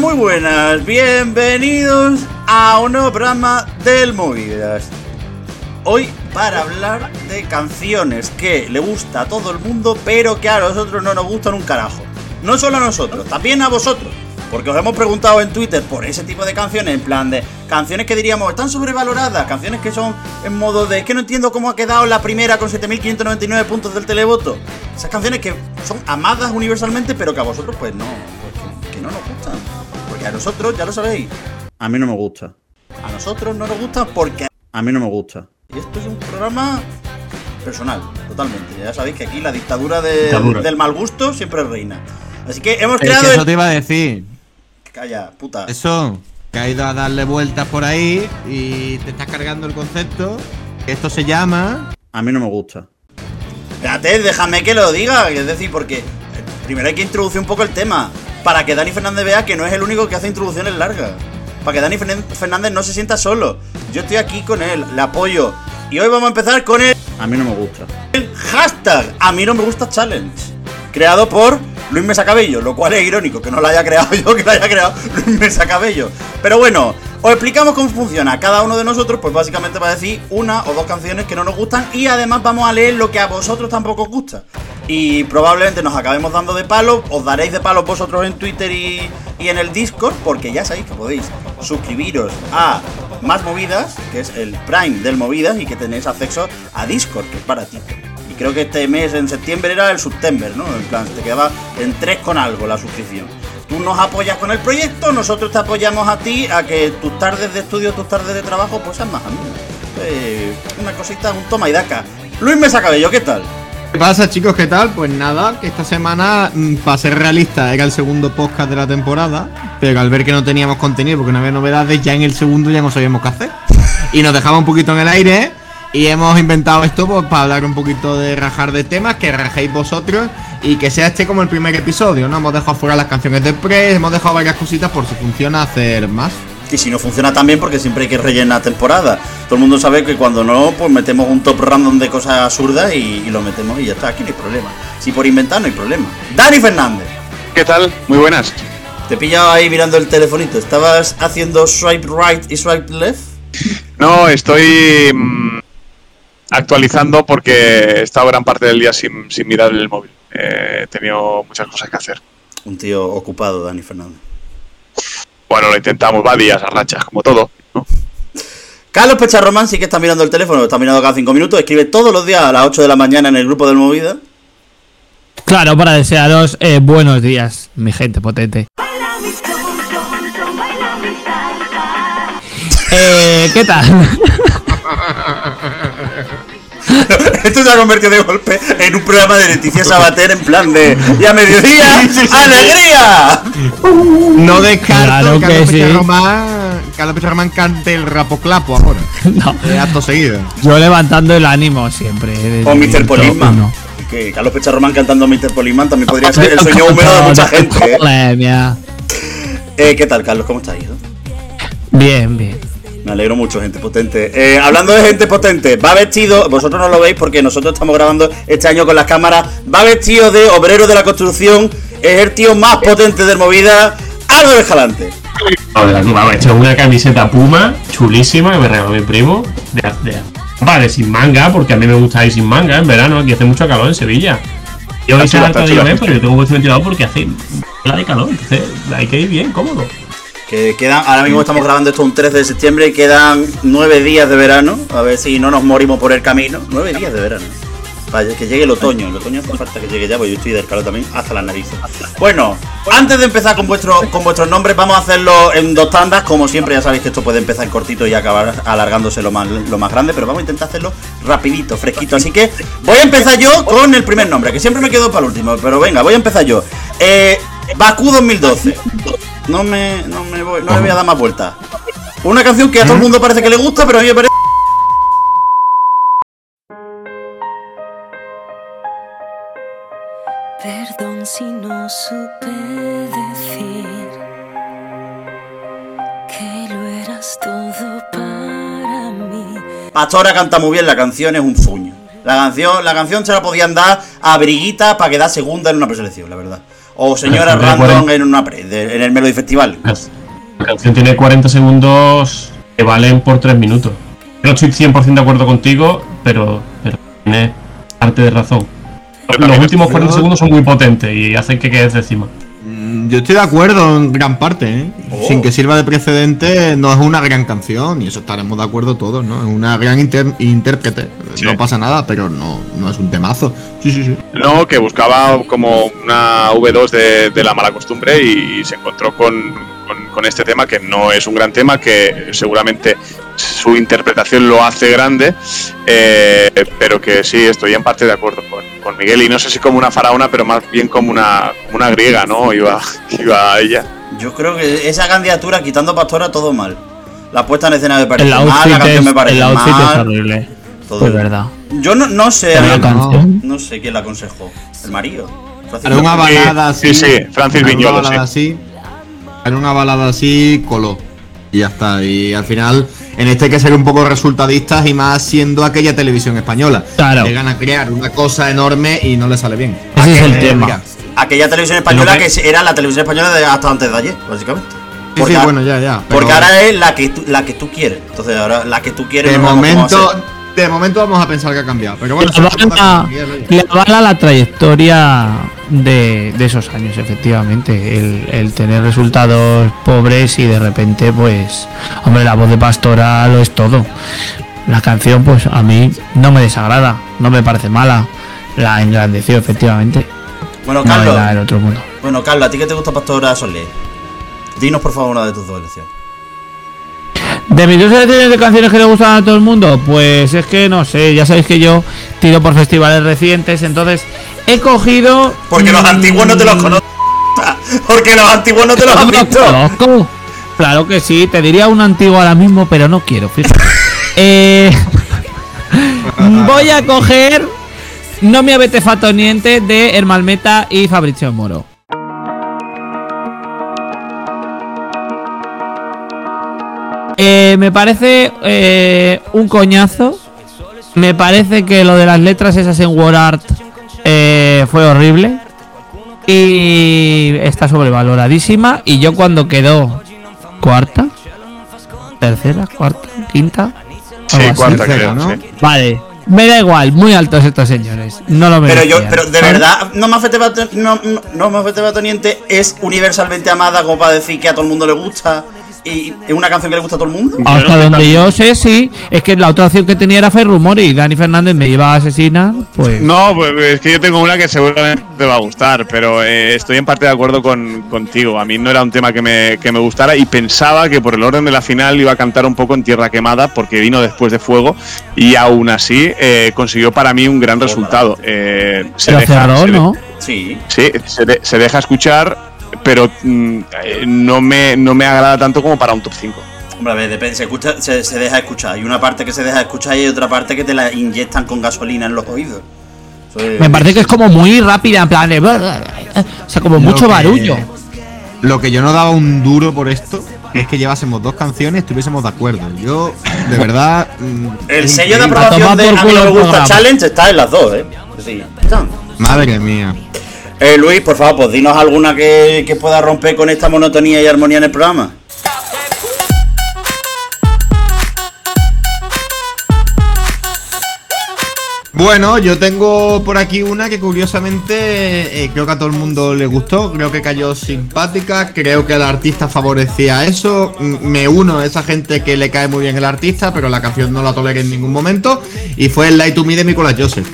Muy buenas, bienvenidos a un nuevo programa del Movidas. Hoy para hablar de canciones que le gusta a todo el mundo, pero que a nosotros no nos gustan un carajo. No solo a nosotros, también a vosotros. Porque os hemos preguntado en Twitter por ese tipo de canciones, en plan de canciones que diríamos están sobrevaloradas, canciones que son en modo de es que no entiendo cómo ha quedado la primera con 7.599 puntos del televoto. Esas canciones que son amadas universalmente, pero que a vosotros pues no, pues que no nos gustan. Porque a nosotros, ya lo sabéis, a mí no me gusta. A nosotros no nos gusta porque a mí no me gusta. Y esto es un programa personal, totalmente. Ya sabéis que aquí la dictadura, de- Dictadura. del mal gusto siempre reina. Así que hemos Es que creado... eso el- te iba a decir. Calla, puta. Eso, que ha ido a darle vueltas por ahí y te estás cargando el concepto. Esto se llama. A mí no me gusta. Espérate, déjame que lo diga. Es decir, porque primero hay que introducir un poco el tema. Para que Dani Fernández vea que no es el único que hace introducciones largas. Para que Dani Fernández no se sienta solo. Yo estoy aquí con él, le apoyo. Y hoy vamos a empezar con el. A mí no me gusta. El hashtag A mí no me gusta challenge. Creado por Luis Mesa Cabello, lo cual es irónico que no lo haya creado yo, que lo haya creado Luis Mesa Cabello. Pero bueno, os explicamos cómo funciona. Cada uno de nosotros, pues básicamente va a decir una o dos canciones que no nos gustan y además vamos a leer lo que a vosotros tampoco os gusta. Y probablemente nos acabemos dando de palo, os daréis de palo vosotros en Twitter y, y en el Discord, porque ya sabéis que podéis suscribiros a Más Movidas, que es el Prime del Movidas, y que tenéis acceso a Discord, que es para ti. Y creo que este mes, en septiembre, era el September, ¿no? En plan, te quedaba en 3 con algo la suscripción. Tú nos apoyas con el proyecto, nosotros te apoyamos a ti a que tus tardes de estudio, tus tardes de trabajo, pues sean más amenas. Eh, una cosita, un toma y daca. Luis Mesa Cabello, ¿qué tal? ¿Qué pasa, chicos? ¿Qué tal? Pues nada, que esta semana, mm, para ser realista, era el segundo podcast de la temporada. Pero al ver que no teníamos contenido porque no había novedades, ya en el segundo ya no sabíamos qué hacer. Y nos dejamos un poquito en el aire. Y hemos inventado esto pues, para hablar un poquito de rajar de temas, que rajéis vosotros y que sea este como el primer episodio, ¿no? Hemos dejado fuera las canciones de Press, hemos dejado varias cositas por si funciona hacer más. Y si no funciona tan bien, porque siempre hay que rellenar temporada. Todo el mundo sabe que cuando no, pues metemos un top random de cosas absurdas y, y lo metemos y ya está. Aquí no hay problema. Si por inventar, no hay problema. Dani Fernández. ¿Qué tal? Muy buenas. Te he pillado ahí mirando el telefonito. ¿Estabas haciendo swipe right y swipe left? No, estoy mm, actualizando porque he estado gran parte del día sin, sin mirar el móvil. Eh, he tenido muchas cosas que hacer. Un tío ocupado, Dani Fernández. Bueno, lo intentamos, va días, a rachas, como todo. ¿no? Carlos Pecharromán sí que está mirando el teléfono, está mirando cada cinco minutos. Escribe todos los días a las 8 de la mañana en el grupo del Movida. Claro, para desearos eh, buenos días, mi gente potente. Eh, ¿Qué tal? Esto se ha convertido de golpe en un programa de Leticia Sabater en plan de ¡Y a mediodía! ¡Alegría! No descarto Claro que que Carlos sí. Pecharromán, Carlos Pecharromán cante el rapoclapo ahora. No. De acto seguido. Yo levantando el ánimo siempre. eh, O Mr. Polisman. Que Carlos Pecharromán cantando Mr. Polisman también podría ser el sueño húmedo de mucha gente. ¿eh? Eh, ¿Qué tal, Carlos? ¿Cómo estás? Bien, bien. Me alegro mucho, gente potente. Eh, hablando de gente potente, va vestido, vosotros no lo veis porque nosotros estamos grabando este año con las cámaras, va vestido de obrero de la construcción, es el tío más potente del movida, Álvaro tú, vamos, he hecho una camiseta puma chulísima que me regaló mi primo. De, de, vale, sin manga, porque a mí me gusta ir sin manga en verano, aquí hace mucho calor en Sevilla. Yo está de chula. llover, pero yo tengo puesto ventilador porque hace la de calor, entonces hay que ir bien, cómodo. Que quedan, ahora mismo estamos grabando esto un 13 de septiembre y quedan nueve días de verano, a ver si no nos morimos por el camino. Nueve días de verano. Vaya, que llegue el otoño, el otoño hace falta que llegue ya, porque yo estoy del calor también hasta las narices. Bueno, antes de empezar con, vuestro, con vuestros nombres, vamos a hacerlo en dos tandas. Como siempre, ya sabéis que esto puede empezar cortito y acabar alargándose lo más, lo más grande, pero vamos a intentar hacerlo rapidito, fresquito. Así que voy a empezar yo con el primer nombre, que siempre me quedo para el último, pero venga, voy a empezar yo. Eh, Bakú 2012. No me, no me voy, no le voy a dar más vueltas. Una canción que a todo el mundo parece que le gusta, pero a mí me parece... Perdón si no supe decir que lo eras todo para mí. Pastora canta muy bien, la canción es un fuño. La canción, la canción se la podían dar a Briguita para quedar segunda en una preselección, la verdad. O señora random 40. en una pre, de- en el Melody Festival. La canción tiene 40 segundos que valen por 3 minutos. No estoy 100% de acuerdo contigo, pero, pero tienes parte de razón. Los últimos 40 segundos son muy potentes y hacen que quedes encima. Mm, Yo estoy de acuerdo en gran parte, ¿eh? Oh. Sin que sirva de precedente, no es una gran canción, y eso estaremos de acuerdo todos, ¿no? Es una gran inter- intérprete. Sí. No pasa nada, pero no, no es un temazo. Sí, sí, sí. No, que buscaba como una V2 de, de la mala costumbre y, se encontró con, con- este tema que no es un gran tema, que seguramente su interpretación lo hace grande, eh, pero que sí, estoy en parte de acuerdo con, con Miguel y no sé si como una faraona, pero más bien como una, como una griega, ¿no? Iba, iba ella. Yo creo que esa candidatura, quitando Pastora, todo mal. La puesta en escena me parece El mal, la outfit, canción es, me parece el outfit es mal. horrible. todo. Es verdad. Yo no, no sé, a la canción. no sé quién la aconsejó. El marido. Una Sí, balada así. sí, sí, Francis Viñolo, balada así. Era una balada así, coló. Y ya está. Y al final, en este hay que ser un poco resultadistas y más siendo aquella televisión española. Claro. Llegan a crear una cosa enorme y no le sale bien. Ese es el tema. mira. Aquella televisión española que- que era la televisión española de hasta antes de ayer, básicamente. Sí, sí, bueno, ya, ya. pero Porque ahora es la que, tú, la que tú quieres. Entonces ahora la que tú quieres de no momento. De momento vamos a pensar que ha cambiado. Pero bueno, Le avala, le la trayectoria de, de esos años, efectivamente. El, el tener resultados pobres y de repente, pues, hombre, la voz de Pastora lo es todo. La canción, pues, a mí no me desagrada, no me parece mala. La engrandeció, efectivamente. Bueno, No Carlos. otro mundo. Bueno, Carlos, ¿a ti qué te gusta Pastora Soler? Dinos por favor una de tus dos elecciones. De mis dos selecciones de canciones que le gustan a todo el mundo, pues es que no sé, ya sabéis que yo tiro por festivales recientes, entonces he cogido. Porque los antiguos no te los conoces. Porque los antiguos no te los los visto. conozco. Claro que sí, te diría un antiguo ahora mismo, pero no quiero, fíjate. Eh, voy a coger No mi avete fatto niente de Hermalmeta y Fabrizio Moro. Eh, me parece eh, un coñazo. Me parece que lo de las letras esas en War Art eh, fue horrible. Y está sobrevaloradísima. Y yo cuando quedó cuarta, tercera, cuarta, quinta. Sí, cuarta tercera, creo, ¿no? sí. Vale, me da igual, muy altos estos señores. No lo Pero yo, pero de verdad, no me afecte Bato- no, no, no me afecte Batoniente es universalmente amada como para decir que a todo el mundo le gusta y es una canción que le gusta a todo el mundo. Hasta donde yo sé, sí. Es que la otra opción que tenía era Ferrumor y Dani Fernández me iba a asesinar. Pues. No, pues es que yo tengo una que seguramente te va a gustar, pero eh, estoy en parte de acuerdo con, contigo. A mí no era un tema que me, que me gustara y pensaba que por el orden de la final iba a cantar un poco en Tierra Quemada porque vino después de Fuego y aún así eh, consiguió para mí un gran resultado. Eh, se pero deja- cerró, se de- ¿no? Sí. Sí, se, de- se deja escuchar, pero mm, eh, no, me, no me agrada tanto como para un top 5. Hombre, a ver, depende, se, escucha, se, se deja escuchar. Hay una parte que se deja escuchar y hay otra parte que te la inyectan con gasolina en los oídos. Me parece que es como muy rápida, en plan de. O sea, como Lo mucho que- barullo. Lo que yo no daba un duro por esto es que llevásemos dos canciones y estuviésemos de acuerdo. Yo, de verdad. mm, El sello de aprobación de A mí no me gusta programa. Challenge está en las dos, ¿eh? Sí, están. Madre mía. Eh, Luis, por favor, pues dinos alguna que, que pueda romper con esta monotonía y armonía en el programa. Bueno, yo tengo por aquí una que curiosamente eh, creo que a todo el mundo le gustó, creo que cayó simpática, creo que el artista favorecía eso, me uno a esa gente que le cae muy bien el artista, pero la canción no la toleré en ningún momento, y fue el Light to Me de Nicolas Joseph.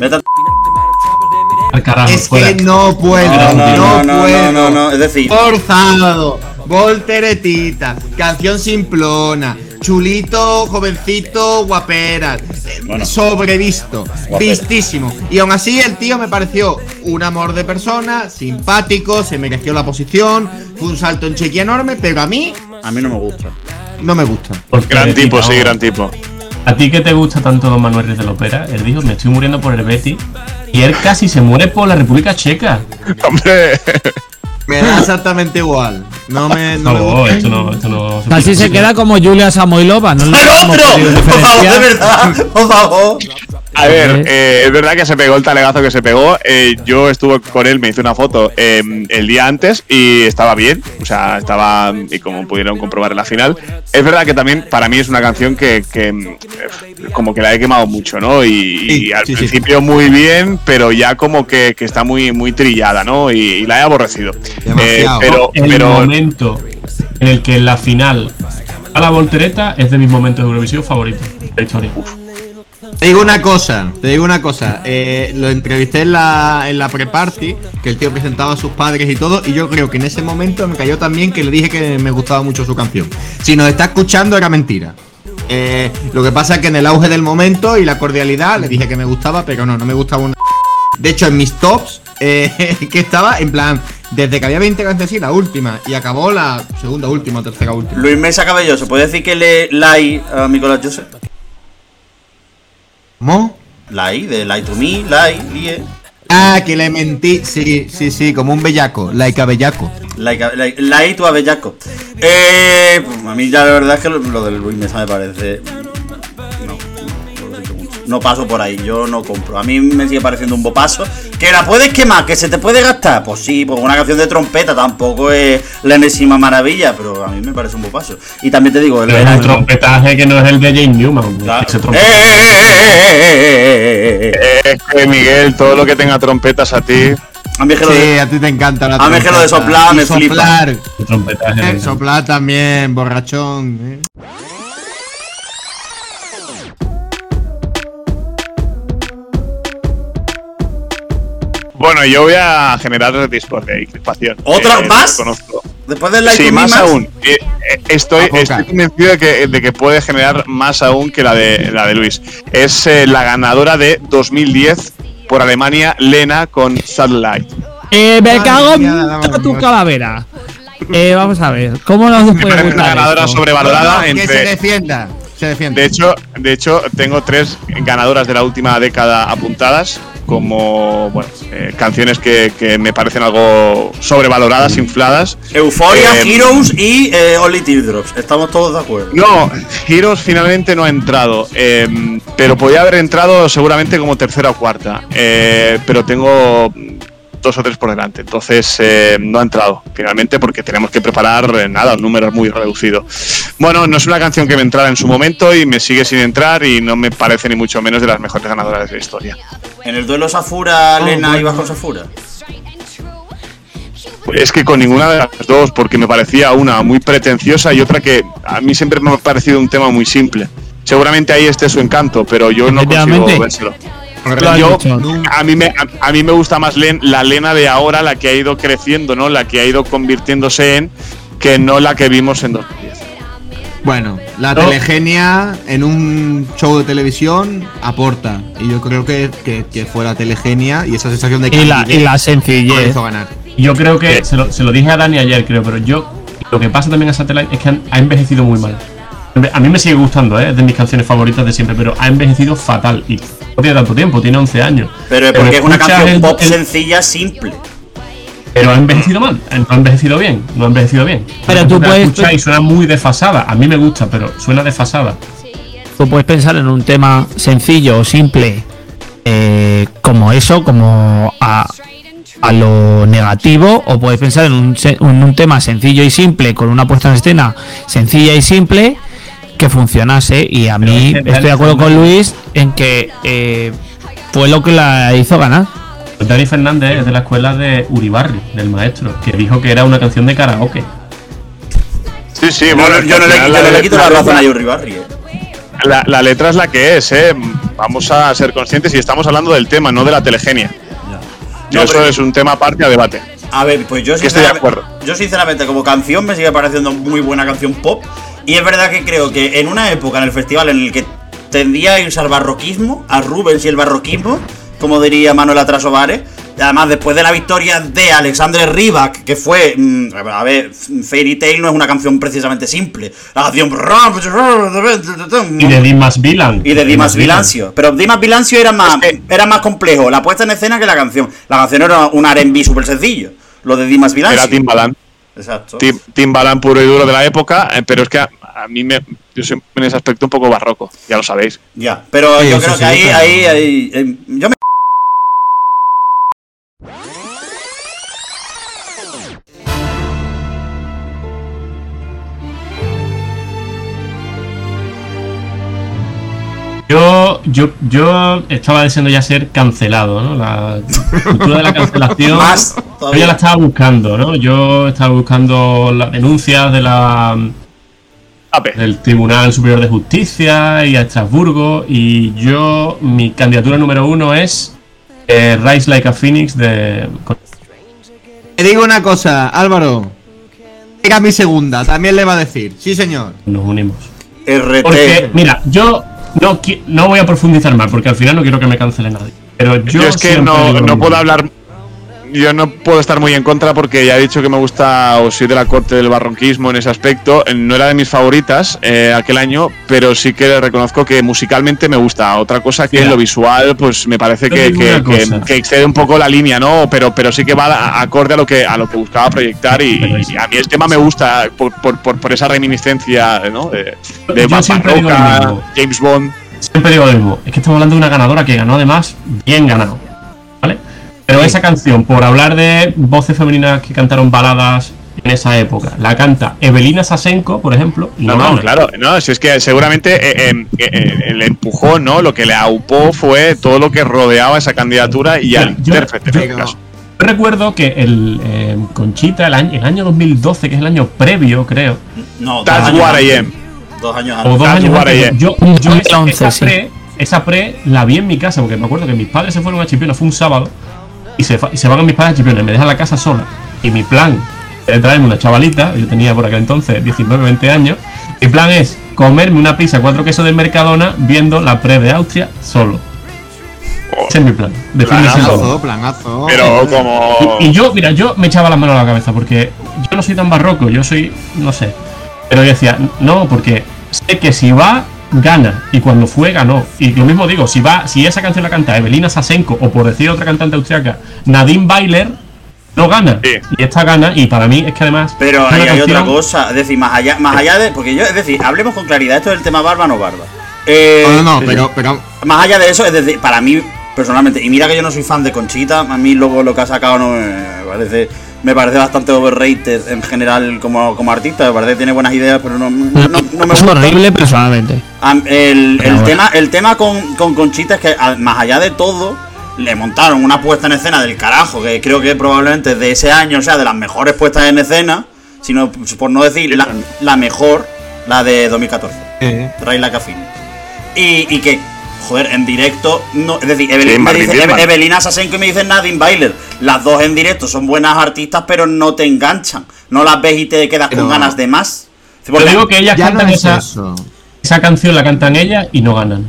Al carajo, Es fuera. que no puedo, No, no, no, no, no, puedo. no, no, no, es decir- Forzado, volteretita, canción simplona, chulito, jovencito, guapera, Bueno. sobrevisto, Guapera. vistísimo. Y aún así el tío me pareció un amor de persona, simpático, se mereció la posición, fue un salto en chequia enorme, pero a mí A mí no me gusta. no me gusta. Porque Gran tipo, sí, gran tipo. A ti que te gusta tanto Don Manuel de la Opera, él dijo, me estoy muriendo por el Betty. Y él casi se muere por la República Checa. Hombre, Me da exactamente igual. No me, no me No, gusta. esto no, esto no. Casi se queda como Julia Samoilova, ¿no? le ¡El hemos otro! Por favor, de verdad, por favor. A ver, eh, es verdad que se pegó el talegazo que se pegó. eh, yo estuve con él, me hice una foto eh, el día antes y estaba bien. O sea, estaba, y como pudieron comprobar en la final. Es verdad que también para mí es una canción que, que, eh, como que la he quemado mucho, ¿no? Y, y Sí, al sí, sí. principio muy bien, pero ya como que, que está muy, muy trillada, ¿no? Y, y la he aborrecido. Demasiado. Eh, pero, el pero en el que la final a la voltereta es de mis momentos de Eurovisión favoritos de la historia. Te digo una cosa, te digo una cosa. eh, lo entrevisté en la, en pre-party, que el tío presentaba a sus padres y todo, y yo creo que en ese momento me cayó también que le dije que me gustaba mucho su canción. Si nos está escuchando era mentira. Eh, lo que pasa es que en el auge del momento y la cordialidad le dije que me gustaba, pero no, no me gustaba una... De hecho, en mis tops, eh, que estaba en plan, desde que había 20 canciones, sí, la última, y acabó la segunda última o tercera última. Luis Mesa Cabelloso, ¿puede decir que le like a Nicolás Joseph? ¿Cómo? Like, de like to me, like, lie. Ah, que le mentí, sí, sí, sí, como un bellaco, like a bellaco. Like, a- like, like to a bellaco. Eh, pues, a mí ya la verdad es que lo, lo del Luis Mesa me parece. No paso por ahí, yo no compro. A mí me sigue pareciendo un bopaso. ¿Que la puedes quemar? ¿Que se te puede gastar? Pues sí, pues una canción de trompeta tampoco es la enésima maravilla, pero a mí me parece un bopaso. Y también te digo, el, Pero es un trompetaje que no es el de Jane Newman. Claro. ¡Eh, eh, eh, eh, eh, eh, eh, eh! que Miguel, todo lo que tenga trompetas a ti. A mí es que lo de- Sí, a ti te encanta la A mí es que lo de soplar me flipa. soplar, El trompetaje. eh, soplar también, borrachón. Bueno, yo voy a generar discordia y crispación. ¿Otra Eh, más? Conozco. Después del like Sí, más aún. Eh, eh, estoy, A poca. estoy convencido de que, de que puede generar más aún que la de, la de Luis. Es eh, la ganadora de 2010 por Alemania, Lena, con Satellite. Eh, me Madre cago en tu Dios. calavera. Eh, vamos a ver, ¿cómo nos puede gustar una ganadora esto? sobrevalorada No, no, que se defienda, se defienda. De hecho, de hecho, tengo tres ganadoras de la última década apuntadas como bueno, eh, canciones que, que me parecen algo sobrevaloradas, infladas. Euphoria, Eh, Heroes y eh, Only Teardrops. Estamos todos de acuerdo. No, Heroes finalmente no ha entrado, eh, pero podía haber entrado seguramente como tercera o cuarta, eh, pero tengo dos o tres por delante, entonces eh, no ha entrado finalmente porque tenemos que preparar eh, nada, un número muy reducido. Bueno, no es una canción que me entrara en su momento y me sigue sin entrar y no me parece ni mucho menos de las mejores ganadoras de la historia. En el duelo Safura, Lena, bueno. ibas con Safura. Es que con ninguna de las dos, porque me parecía una muy pretenciosa y otra que a mí siempre me ha parecido un tema muy simple. Seguramente ahí esté su encanto, pero yo no consigo vérselo. Yo, a, mí me, a, a mí me gusta más Len- la Lena de ahora, la que ha ido creciendo, ¿no? La que ha ido convirtiéndose en, que no la que vimos en 2010. Bueno, la No. telegenia en un show de televisión aporta. Y yo creo que, que, que fue la telegenia y esa sensación de Y la, y la que sencillez. hizo ganar. Yo creo que se lo, se lo dije a Dani ayer, creo, pero yo lo que pasa también a Satellite es que han- ha envejecido muy mal. A mí me sigue gustando, ¿eh? es de mis canciones favoritas de siempre, pero ha envejecido fatal y no tiene tanto tiempo, tiene 11 años. Pero es porque es una canción el- pop el- sencilla, simple. Pero ha envejecido mal, no ha envejecido bien, no ha envejecido bien. Pero tú puedes- escuchas y suena muy desfasada. A mí me gusta, pero suena desfasada. Tú puedes pensar en un tema sencillo o simple eh, como eso, como a, a lo negativo, o puedes pensar en un, en un tema sencillo y simple con una puesta en escena sencilla y simple que funcionase. Y a mí estoy de acuerdo con Luis en que eh, fue lo que la hizo ganar. Dani Fernández es de la escuela de Uribarri, del maestro, que dijo que era una canción de karaoke. Sí, sí, Yo, bueno, no- yo le, yo no le quito la letra- razón a Yuri Barry. eh. La, la letra es la que es, ¿eh? Vamos a ser conscientes y estamos hablando del tema, no de la telegenia. No, eso es un tema aparte a debate. A ver, pues yo Que estoy de sinceramente, acuerdo. yo sinceramente como canción me sigue pareciendo muy buena canción pop y es verdad que creo que en una época en el festival en el que tendía a irse al barroquismo, a Rubens y el barroquismo, como diría Manuel Atrasovares, además después de la victoria de Alexandre Rybak, que fue, mm, a ver, Fairy Tail no es una canción precisamente simple, la canción Y de Dimas Vilan. y de Dimas Vilancio. Pero Dimas Vilancio era más, era más complejo la puesta en escena que la canción. La canción era un R&B súper sencillo. Lo de Dimas Vilancio. Era Timbaland. Exacto. Tim, Timbaland puro y duro de la época, eh, pero es que a, a mí me, yo soy en ese aspecto un poco barroco, ya lo sabéis. Ya, pero Sí, yo creo sí, que ahí, ahí, ahí, eh, yo me... Yo, yo, yo estaba deseando ya ser cancelado, ¿no? La cultura de la cancelación. Más Yo ya la estaba buscando, ¿no? Yo estaba buscando las denuncias de la del Tribunal Superior de Justicia y a Estrasburgo. Y yo, mi candidatura número uno es eh, Rise Like a Phoenix de. Te digo una cosa, Álvaro. Llega mi segunda, también le va a decir. Sí, señor. Nos unimos. RT. Porque, mira, yo no, no voy a profundizar más porque al final no quiero que me cancele nadie. Pero yo, Yo, es que no, puedo hablar. Yo no puedo estar muy en contra porque ya he dicho que me gusta o soy de la corte del barronquismo en ese aspecto. Eh, No era de mis favoritas eh, aquel año, pero sí que reconozco que musicalmente me gusta. Otra cosa que en lo visual, pues me parece que, que- que- excede un poco la línea, ¿no? Pero, pero sí que va a- acorde a lo que a lo que buscaba proyectar y, y a mí el tema me gusta por, por, por, por esa reminiscencia, ¿no? De, de Barroca. James Bond. Siempre digo lo mismo. Es que estamos hablando de una ganadora que ganó además bien ganado. Pero esa canción, por hablar de voces femeninas que cantaron baladas en esa época, la canta Evelina Sasenko, por ejemplo. y No, no claro, no, si es que seguramente eh, eh, eh, el empujón, ¿no? Lo que le aupó fue todo lo que rodeaba esa candidatura y al Yo- intérprete en yo- este caso. Yo recuerdo que el eh, Conchita, el año, el año 2012, que es el año previo, creo, No, dos That's años what I antes. am. Dos años o antes. dos That's años what I antes, am. yo, esa, 2011, esa sí. pre, esa pre la vi en mi casa, porque me acuerdo que mis padres se fueron a Chipiona, fue un sábado, y se, fa- y se van mis padres a Chipiona, y me dejan la casa sola. Y mi plan era traerme una chavalita, yo tenía por aquel entonces 19, 20 años, mi plan es comerme una pizza cuatro quesos del Mercadona viendo la pre de Austria solo. Ese es mi plan. de de. Planazo, planazo. Pero como. Y, y yo, mira, yo me echaba las manos a la cabeza porque yo no soy tan barroco, yo soy, no sé. Pero yo decía, no, porque sé que si va, gana. Y cuando fue, ganó. Y lo mismo digo, si va, si esa canción la canta Evelina Sasenko o por decir otra cantante austriaca, Nadine Bailer, no gana. Sí. Y esta gana, y para mí es que además. Pero es ahí hay otra cosa, es decir, más allá, más allá de. Porque yo, es decir, hablemos con claridad, esto del tema barba no barba. Eh, No, no, no, pero, pero Más allá de eso, es decir, para mí, personalmente, y mira que yo no soy fan de Conchita, a mí luego lo que ha sacado no me parece. Me parece bastante overrated en general como, como artista, me parece que tiene buenas ideas, pero no, no, no- no me es gusta. horrible personalmente. Am- el, el bueno. tema, el tema con, con Conchita es que, más allá de todo, le montaron una puesta en escena del carajo, que creo que probablemente de ese año, o sea, de las mejores puestas en escena, sino por no decir la, la mejor, la de 2014, eh, Ray La Cafine. Y, y que, joder, en directo, no, es decir, Evelyn- Sí, me dice, Evelina Sasenko y me dice Nadine Bailer. Las dos en directo son buenas artistas, pero no te enganchan. No las ves y te quedas Pero- con ganas de más. Porque- digo que ellas no cantan es esa, eso. esa canción, la cantan ellas y no ganan.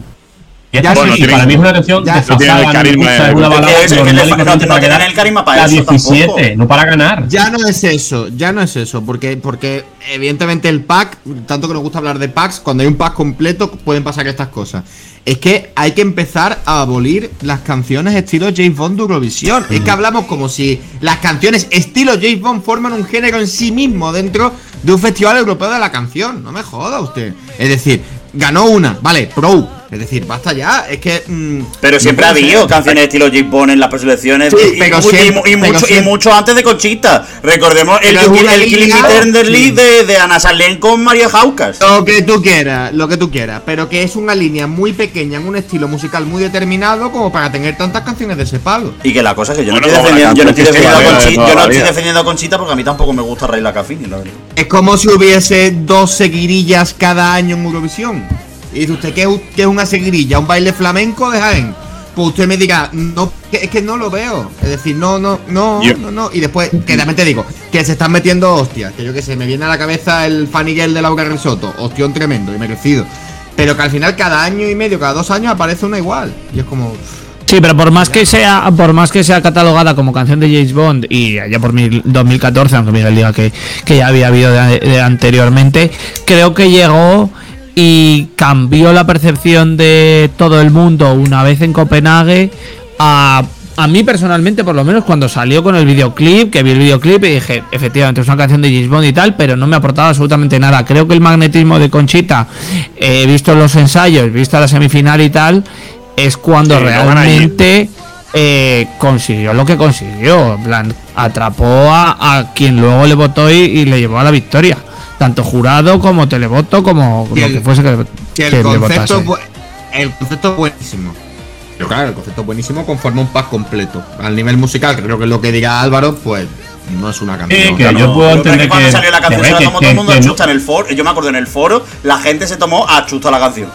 Y Ya sí, no y para mí es una canción ya no desfasada, tienen el no me carisma gusta, de- es una Es que balada no- no- no el carisma para la eso 17, tampoco. no para ganar. Ya no es eso, ya no es eso, porque, porque evidentemente el pack, tanto que nos gusta hablar de packs, cuando hay un pack completo pueden pasar estas cosas. Es que hay que empezar a abolir las canciones estilo James Bond de Eurovisión. Es que hablamos como si las canciones estilo James Bond forman un género en sí mismo dentro de un festival europeo de la canción. No me joda usted. Es decir, ganó una, vale, pro. Es decir, basta ya, es que... mm, Pero siempre ha habido canciones de estilo James Bond en las preselecciones. Sí, y, pero y- siempre- y- y pero mucho, y mucho antes de Conchita. Recordemos el, el sí. de, de Ana Salén con María Jaucas. Lo que tú quieras, lo que tú quieras, pero que es una línea muy pequeña en un estilo musical muy determinado como para tener tantas canciones de ese palo. Y que la cosa es que yo no estoy defendiendo, yo no estoy a Conchita, yo no defendiendo a Conchita porque a mí tampoco me gusta Rayla Cafini, la verdad. Es como si hubiese dos seguirillas cada año en Eurovisión. Y dice usted, ¿qué es, un- qué es una seguirilla? ¿Un baile flamenco de Jaén? Pues usted me diga, no, que- es que no lo veo. Es decir, no, no, no, Yo- no, no. Y después, que también te digo, que se están metiendo hostias. Que yo que sé, me viene a la cabeza el Fanny Girl de Laura Risotto. Hostión tremendo y merecido. Pero que al final cada año y medio, cada dos años aparece una igual. Y es como. Sí, pero por más que sea, por más que sea catalogada como canción de James Bond y allá por mil- 2014, aunque Miguel diga que, que ya había habido de, de anteriormente, creo que llegó y cambió la percepción de todo el mundo una vez en Copenhague a a mí personalmente, por lo menos cuando salió con el videoclip, que vi el videoclip y dije, efectivamente, es una canción de James Bond y tal, pero no me ha aportado absolutamente nada. Creo que el magnetismo de Conchita, eh, visto los ensayos, visto la semifinal y tal, es cuando Sí, no realmente eh, consiguió lo que consiguió. Plan, atrapó a, a quien luego le votó y, y le llevó a la victoria. Tanto jurado como televoto, como Y lo el- que fuese que, Que el que le concepto, bu- el concepto es buenísimo. Pero claro, el concepto buenísimo conforma un pack completo. Al nivel musical, creo que es lo que dirá Álvaro, pues no es una canción. Sí, que Claro, yo puedo entender que cuando salió la canción que se la tomó que- todo el mundo que a no- chusta en el foro. Yo me acuerdo en el foro, la gente se tomó a chusta la canción.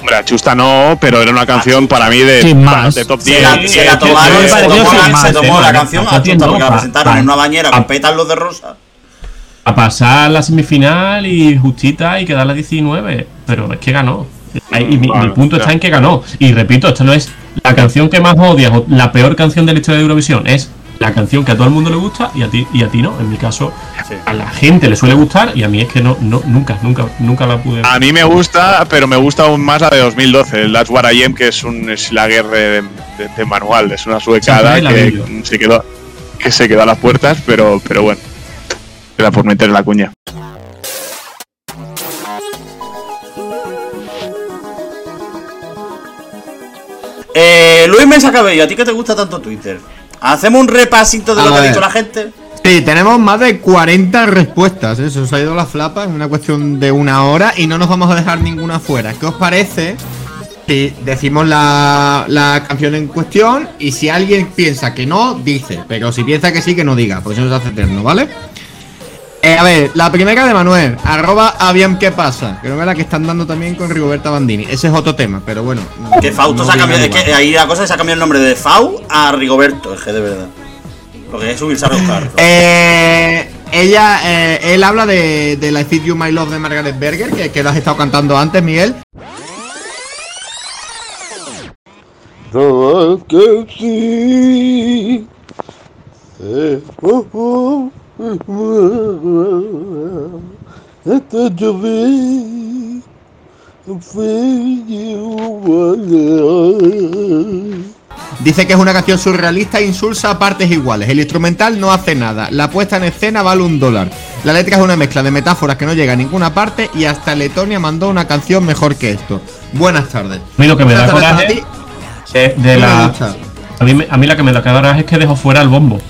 Hombre, a Chusta no, pero era una canción para mí de, Sin más. de top Se 10. la, Sí, se la es que tomaron, se tomó, sin la, más, se tomó eh, la canción porque la presentaron en una bañera con pétalos de rosa. A pasar la semifinal y justita y quedar la 19. Pero es que ganó. Y mi, punto ya. está en que ganó. Y repito, esta no es la canción que más odias o la peor canción de la historia de Eurovisión. Es la canción que a todo el mundo le gusta y a ti y a ti no. En mi caso, Sí. a la gente le suele gustar y a mí es que no, no nunca, nunca, nunca la pude. A mí me gusta, pero me gusta aún más la de 2012, el That's What I Am, que es un Schlager de, de- de manual, es una suecada que se quedó que se quedó a las puertas, pero, pero bueno, era por meter la cuña. Eh, Luis Mesa Cabello, ¿a ti que te gusta tanto Twitter? ¿Hacemos un repasito de A lo que ha dicho la gente? Sí, tenemos más de 40 respuestas. Eso se ha ido la flapa en una cuestión de una hora y no nos vamos a dejar ninguna fuera. ¿Qué os parece? Si decimos la, la canción en cuestión y si alguien piensa que no, dice. Pero si piensa que sí, que no diga, porque eso se hace eterno, ¿vale? Eh, a ver, la primera de Manuel, arroba aviam qué pasa. Creo que es la que están dando también con Rigoberta Bandini. Ese es otro tema, pero bueno. Que Fausto no se ha cambiado, es que ahí la cosa se ha cambiado el nombre de Fau a Rigoberto, es que de verdad. Lo que es subirse a los carros. Eh, ella, eh, él habla de, de la Feed You My Love de Margaret Berger, que, que lo has estado cantando antes, Miguel. Sabes Dice que es una canción surrealista e insulsa a partes iguales. El instrumental no hace nada. La puesta en escena vale un dólar. La letra es una mezcla de metáforas que no llega a ninguna parte y hasta Letonia mandó una canción mejor que esto. Buenas tardes. A mí lo que me da. A mí, a mí la que me da coraje es que dejó fuera el bombo.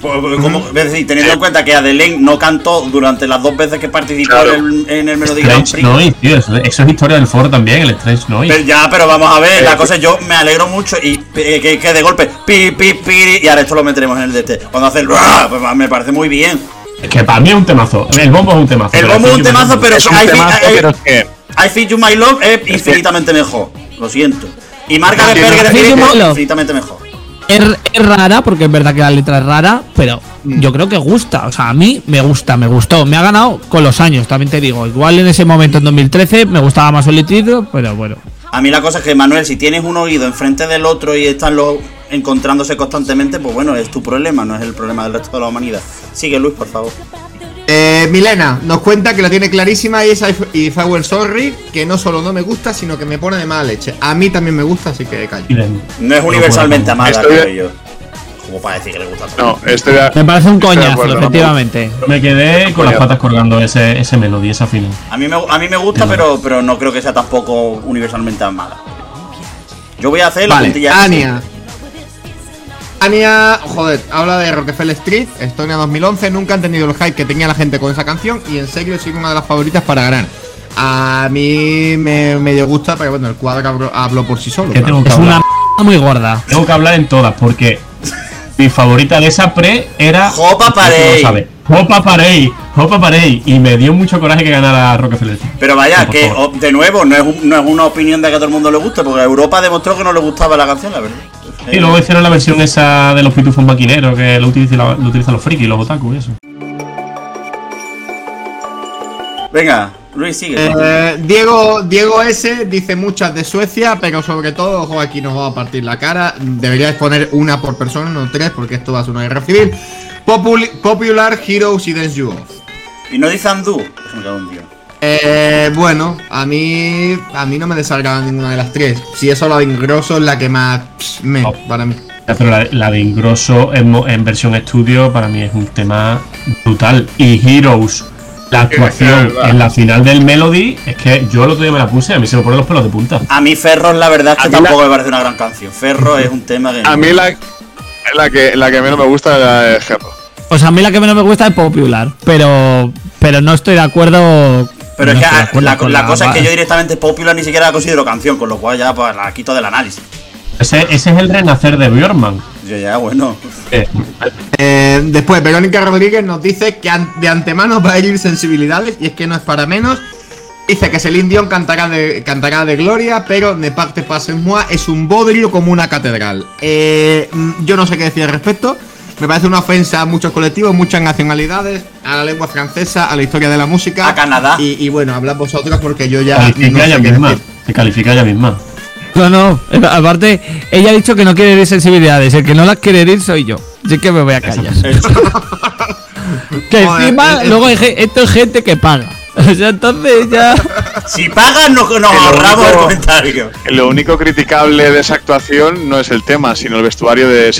Pues, pues, como- es decir, teniendo en cuenta que Adelaine no cantó durante las dos veces que participó Claro. en el, en el Melody Grand Strange Prix. Noise, tío. Eso, eso es historia del foro también, el Strange Noise. Pero ya, pero vamos a ver, Eh, la cosa es yo me alegro mucho y eh, que, que de golpe, pi, pi, pi, y ahora esto lo meteremos en el DT. Cuando hace el pues me parece muy bien. Es que para mí es un temazo. El bombo es un temazo. El bombo es un temazo, pero Es un I, Feel- temazo, I- pero es que I Feel You My Love es infinitamente mejor. Lo siento. Y Margaret Berger I Feel You My es Love. infinitamente mejor. Es, es rara, porque es verdad que la letra es rara, pero yo creo que gusta. O sea, a mí me gusta, me gustó. Me ha ganado con los años, también te digo. Igual en ese momento, en 2013, me gustaba más el título, pero bueno. A mí la cosa es que, Manuel, si tienes un oído enfrente del otro y están los encontrándose constantemente, pues bueno, es tu problema, no es el problema del resto de la humanidad. Sigue, Luis, por favor. Eh, Milena nos cuenta que la tiene clarísima y es If If I Were Sorry, que no solo no me gusta, sino que me pone de mala leche. A mí también me gusta, así que callo. No es universalmente amada, Estoy creo yo. Como para decir que le gusta no, estoy de- Me parece un coñazo, acuerdo, ¿no? efectivamente. Yo me quedé con las patas colgando ese, ese melodía, esa final. A mí me, a mí me gusta, pero, pero no creo que sea tampoco universalmente amada. Yo voy a hacer la Vale, puntilla. Ania. Ania, joder, habla de Rockefeller Street, Estonia 2011. Nunca han tenido el hype que tenía la gente con esa canción y en serio sigue una de las favoritas para ganar. A mí me medio gusta, pero bueno, el cuadro habló, por sí solo. ¿Qué claro. tengo que Es hablar? una m muy gorda. Tengo que hablar en todas porque mi favorita de esa pre era. Jopa Parey. Jopa Parey. Jopa Parey. Y me dio mucho coraje que ganara Rockefeller. Pero vaya, que favor. o- de nuevo, no es, un- no es una opinión de que a todo el mundo le guste, porque Europa demostró que no le gustaba la canción, la verdad. Y luego hicieron la versión esa de los pitufos maquineros que lo utilizan, lo utilizan los frikis, los otaku y eso. Venga, Luis, sigue. Eh, Diego, Diego S dice muchas de Suecia, pero sobre todo, ojo, aquí nos va a partir la cara. Deberíais poner una por persona, no tres, porque esto va a ser una guerra civil. Popul- Popular Heroes y Dance You Off. Y no dice Andú. En Dios. Eh, bueno, a mí a mí no me desagrada ninguna de las tres. Si eso lo de engroso es la que más pss, me Oh. para mí. Pero la, la de Ingrosso en, versión estudio para mí es un tema brutal. Y Heroes, la actuación en la final del Melody, es que yo el otro día me la puse y a mí se me ponen los pelos de punta. A mí Ferro, la verdad es que tampoco la- me parece una gran canción. Ferro es un tema que. A mí la, la que la que menos me gusta es la de Gerro. O sea, a mí la que menos me gusta es Popular, pero pero no estoy de acuerdo. Pero no es que de la, cosa es que yo directamente Popular ni siquiera la considero canción, con lo cual ya pues, la quito del análisis. Ese, ese es el renacer de Björnman. Yo ya, bueno. Eh, Eh, después, Verónica Rodríguez nos dice que an- de antemano va a herir sensibilidades y es que no es para menos. Dice que Celine Dion cantará de, cantará de gloria, pero Ne parte pas en moi es un bodrio como una catedral. Eh, mm, yo no sé qué decir al respecto. Me parece una ofensa a muchos colectivos, muchas nacionalidades, a la lengua francesa, a la historia de la música. A Canadá. Y, y bueno, hablad vosotros porque yo ya califica no sé ella misma. decir. Se califica ella misma. No, no. eh, Aparte, ella ha dicho que no quiere herir sensibilidades. El que no las quiere herir soy yo. Así que me voy a callar. Que encima, eh, luego hay ge- esto es gente que paga. O sea, entonces ya. Si pagan, nos, nos ahorramos el comentario. Lo único criticable de esa actuación no es el tema, sino el vestuario de.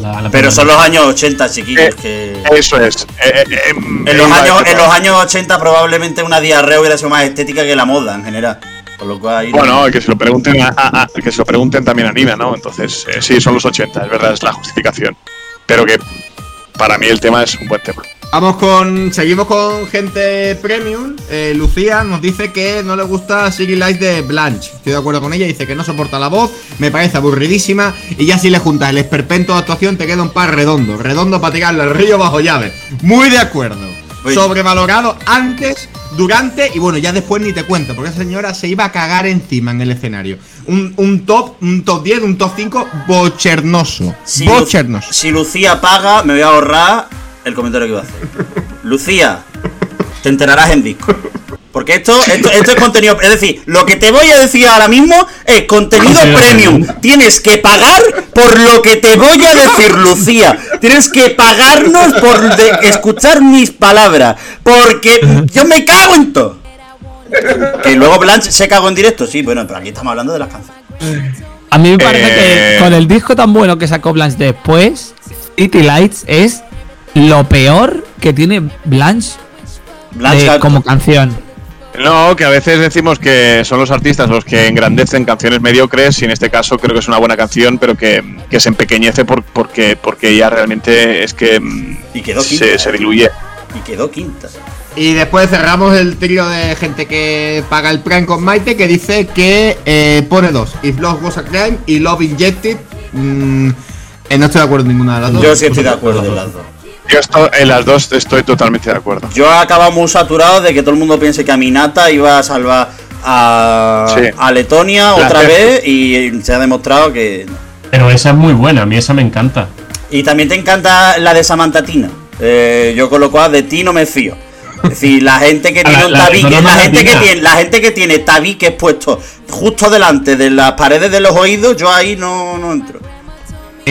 La, la Pero son los años 80, chiquillos. Eh, que... Eso es. Eh, eh, En los, años, en los años 80 probablemente una diarrea hubiera sido más estética que la moda en general. Por lo cual no- Bueno, que se lo pregunten a, a- a- que se lo pregunten también a Nina, ¿no? Entonces, eh, sí, son los 80, es verdad, es la justificación. Pero que para mí el tema es un buen tema. Vamos con. Seguimos con gente premium. Eh, Lucía nos dice que no le gusta City Lights de Blanche. Estoy de acuerdo con ella. Dice que no soporta la voz. Me parece aburridísima. Y ya si le juntas el esperpento de actuación, te queda un par redondo. Redondo para tirarlo al río bajo llave. Muy de acuerdo. Sobrevalorado antes, durante y bueno, ya después ni te cuento. Porque esa señora se iba a cagar encima en el escenario. Un, un top, un top 10, un top 5 bochernoso. Si, Lu- bochernoso. si Lucía paga, me voy a ahorrar el comentario que iba a hacer. Lucía, te enterarás en disco. Porque esto, esto, esto es contenido. Es decir, lo que te voy a decir ahora mismo es contenido premium. Tienes que pagar por lo que te voy a decir, Lucía. Tienes que pagarnos por escuchar mis palabras. Porque yo me cago en todo. Que luego Blanche se cagó en directo, sí, bueno, pero aquí estamos hablando de las canciones. A mí me parece Eh. que con el disco tan bueno que sacó Blanche después, City Lights es lo peor que tiene Blanche, Blanche de- ha- como canción. No, que a veces decimos que son los artistas los que engrandecen canciones mediocres y en este caso creo que es una buena canción, pero que, que se empequeñece por, porque, porque ya realmente es que mm, Y quedó quinta. se, se diluye. y quedó quinta. Y después cerramos el trío de gente que paga el Prime con Maite que dice que eh, pone dos: If Love Was a Crime y Love Injected. Mm, eh, no estoy de acuerdo en ninguna de las dos. Yo sí estoy de acuerdo en las dos. Yo esto, en las dos estoy totalmente de acuerdo. Yo acabo muy saturado de que todo el mundo piense que Aminata iba a salvar a, Sí. a Letonia La otra vez y se ha demostrado que. Pero esa es muy buena, a mí esa me encanta. Y también te encanta la de Samantha Tina. Eh, yo con lo cual de ti no me fío. Es decir, la gente que tiene la- un tabique, la gente que tiene, la gente que tiene tabiques puestos justo delante de las paredes de los oídos, yo ahí no, no entro.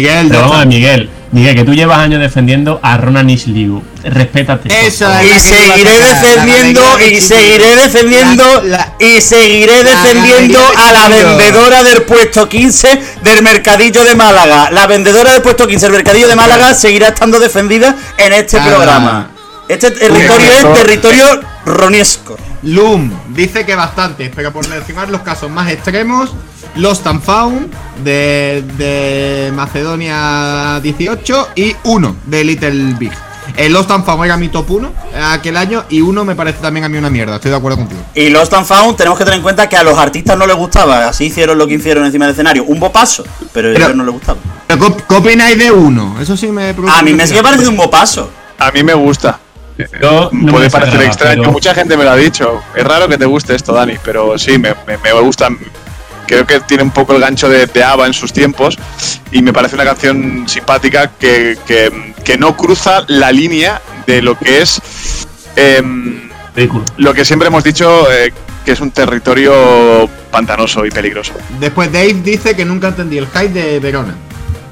Miguel, Miguel. Miguel, que tú llevas años defendiendo a Ronan Ishliu. Respétate. Eso es. Y seguiré defendiendo, la y seguiré defendiendo, La- y seguiré defendiendo a la vendedora del puesto 15 del Mercadillo de Málaga. La vendedora del puesto 15 del Mercadillo de Málaga seguirá estando defendida en este programa. Este territorio es territorio roniesco. Loom dice que bastantes, pero por mencionar los casos más extremos, Lost and Found de, de Macedonia 18 y uno de Little Big. El Lost and Found era mi top 1 aquel año y uno me parece también a mí una mierda, estoy de acuerdo contigo. Y Lost and Found tenemos que tener en cuenta que a los artistas no les gustaba, así hicieron lo que hicieron encima del escenario, un bopaso, pero a Pero- ellos no les gustaba. Pero, ¿qué- ¿Qué opináis de uno? Eso sí me preocupa. A mí me sigue pareciendo un bopaso. A mí me gusta. Yo no Puede parecer extraño, pero- mucha gente me lo ha dicho. Es raro que te guste esto, Dani, pero sí, me, me, me gusta. Creo que tiene un poco el gancho de, de ABBA en sus tiempos y me parece una canción simpática que, que, que no cruza la línea de lo que es em, lo que siempre hemos dicho eh, que es un territorio pantanoso y peligroso. Después Dave dice que nunca entendí el hype de Verona.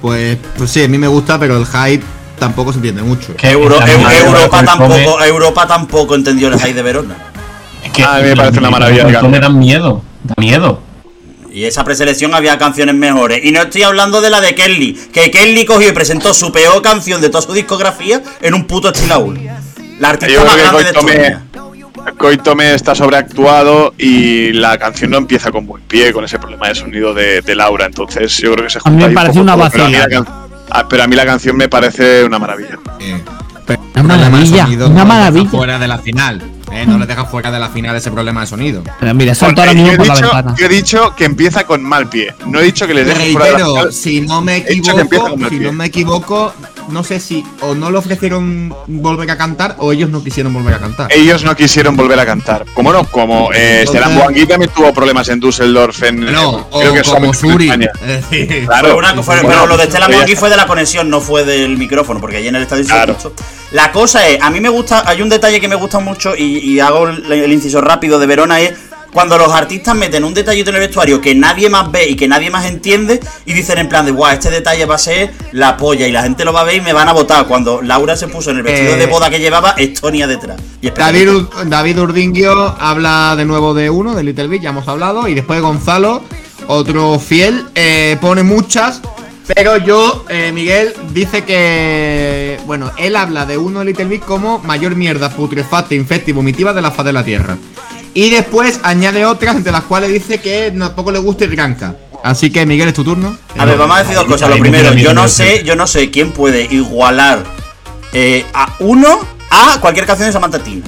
Pues, pues sí, a mí me gusta, pero el hype tampoco se entiende mucho. Que Euro- Europa tampoco, Europa tampoco entendió el high de Verona. es que A mí me parece una maravilla del el Come cambio. da miedo. Da miedo. Y esa preselección había canciones mejores. Y no estoy hablando de la de Kelly, que Kelly cogió y presentó su peor canción de toda su discografía en un puto estilaúl. La artista Yo más creo que grande de España. Koitome está sobreactuado y la canción no empieza con buen pie, con ese problema de sonido de, de Laura. Entonces yo creo que se A mí me junta poco una vacilada. Ah, Pero a mí la canción me parece una maravilla. Eh, Una maravilla, una maravilla. fuera de la final. Eh, no les deja fuera de la final ese problema de sonido. Pero mira, salto ahora mismo yo, he por la dicho, ventana. yo he dicho que empieza con mal pie. No he dicho que les dejen fuera de la Reitero, final. si no me equivoco, si no me equivoco, no sé si o no le ofrecieron volver a cantar o ellos no quisieron volver a cantar. Ellos no quisieron volver a cantar. ¿Cómo no? Como eh, Stellan Boangui también tuvo problemas en Düsseldorf. En, No, creo o que como en Suri. Claro. Fue una- fue- Bueno, pero lo de Stella ya Monkey está. fue de la conexión, no fue del micrófono, porque allí en el estadio se Claro. escuchó. La cosa es, a mí me gusta, hay un detalle que me gusta mucho y, y hago el, el inciso rápido de Verona es cuando los artistas meten un detallito en el vestuario que nadie más ve y que nadie más entiende y dicen en plan de, guau, este detalle va a ser la polla y la gente lo va a ver y me van a votar. Cuando Laura se puso en el vestido Eh, de boda que llevaba, Estonia detrás. Y David, David Urdinguio habla de nuevo de uno, de Little Big, ya hemos hablado. Y después Gonzalo, otro fiel, eh, pone muchas. Pero yo, eh, Miguel, dice que. Bueno, él habla de uno de Little Big como mayor mierda putrefacta, infecta y vomitiva de la faz de la tierra. Y después añade otras, entre las cuales dice que tampoco le gusta el Granca. Así que, Miguel, es tu turno. A ver, vamos a decir dos cosas. Lo primero, yo no sé, yo no sé quién puede igualar eh, a uno a cualquier canción de Samantha Tina.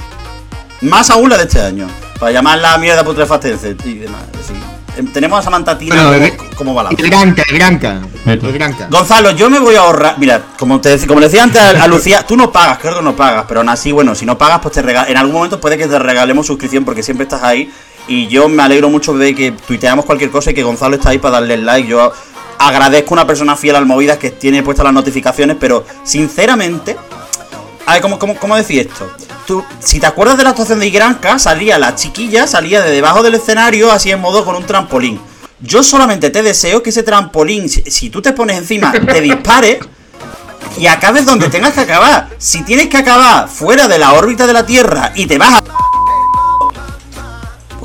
Más aún la de este año. Para llamarla mierda putrefacta y demás. Em, tenemos a Samantha Tina Bueno, como, el- como balada. El Granca, el Granca. El Granca. Gonzalo, yo me voy a ahorrar. Mira, como te como le decía antes a, a Lucía, tú no pagas, creo que no pagas, pero aún así, bueno, si no pagas, pues te rega- En algún momento puede que te regalemos suscripción porque siempre estás ahí. Y yo me alegro mucho de que tuiteamos cualquier cosa y que Gonzalo está ahí para darle el like. Yo agradezco a una persona fiel al Movidas que tiene puestas las notificaciones, pero sinceramente. A ver, ¿cómo, cómo, cómo decir esto? Tú, si te acuerdas de la actuación de Igranca, salía la chiquilla, salía de debajo del escenario, así en modo con un trampolín. Yo solamente te deseo que ese trampolín, si, si tú te pones encima, te dispare y acabes donde tengas que acabar. Si tienes que acabar fuera de la órbita de la Tierra y te vas a. Pues,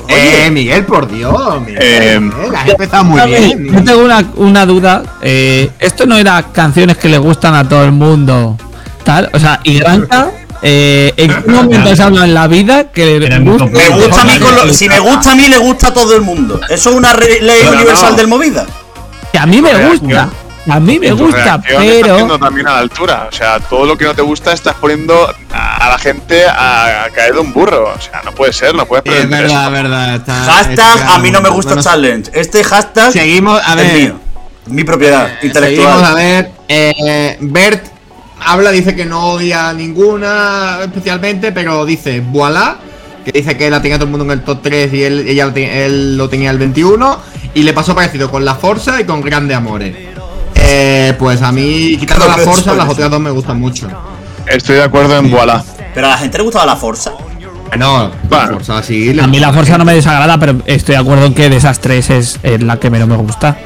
oye, Eh, Miguel, por Dios. Miguel, Eh, Miguel, has empezado muy bien. Yo tengo una, una duda. eh, esto no era canciones que le gustan a todo el mundo. Tal, o sea, y Granca, eh, ¿en qué momento se habla en la vida que muy gusta? me gusta a mí con lo- si me gusta a mí, le gusta a todo el mundo. Eso es una re- ley Pero no. universal del movida. Que a mí me gusta. A mí me gusta, pero. también a la altura. O sea, todo lo que no te gusta estás poniendo a, la gente a, caer de un burro. O sea, no puede ser, no puedes Es pretender verdad, eso. verdad. está- Hashtag está- a mí no me gusta bueno, challenge. Este hashtag Seguimos, a es ver. mío. Mi propiedad Seguimos, a intelectual. ver. Eh, Bert habla, dice que no odia ninguna especialmente, pero dice voilà, que dice que la tenía todo el mundo en el top 3 y él, ella él lo tenía el 21. Y le pasó parecido con la Forza y con Grande Amores. Eh, pues a mí, quitando la Forza, las otras dos me gustan mucho. Estoy de acuerdo en Voilà. Pero a la gente le gustaba la Forza. No, la Bueno. Forza sí. le A mí la fuerza no me desagrada, pero estoy de acuerdo en que de esas tres es, es la que menos me gusta.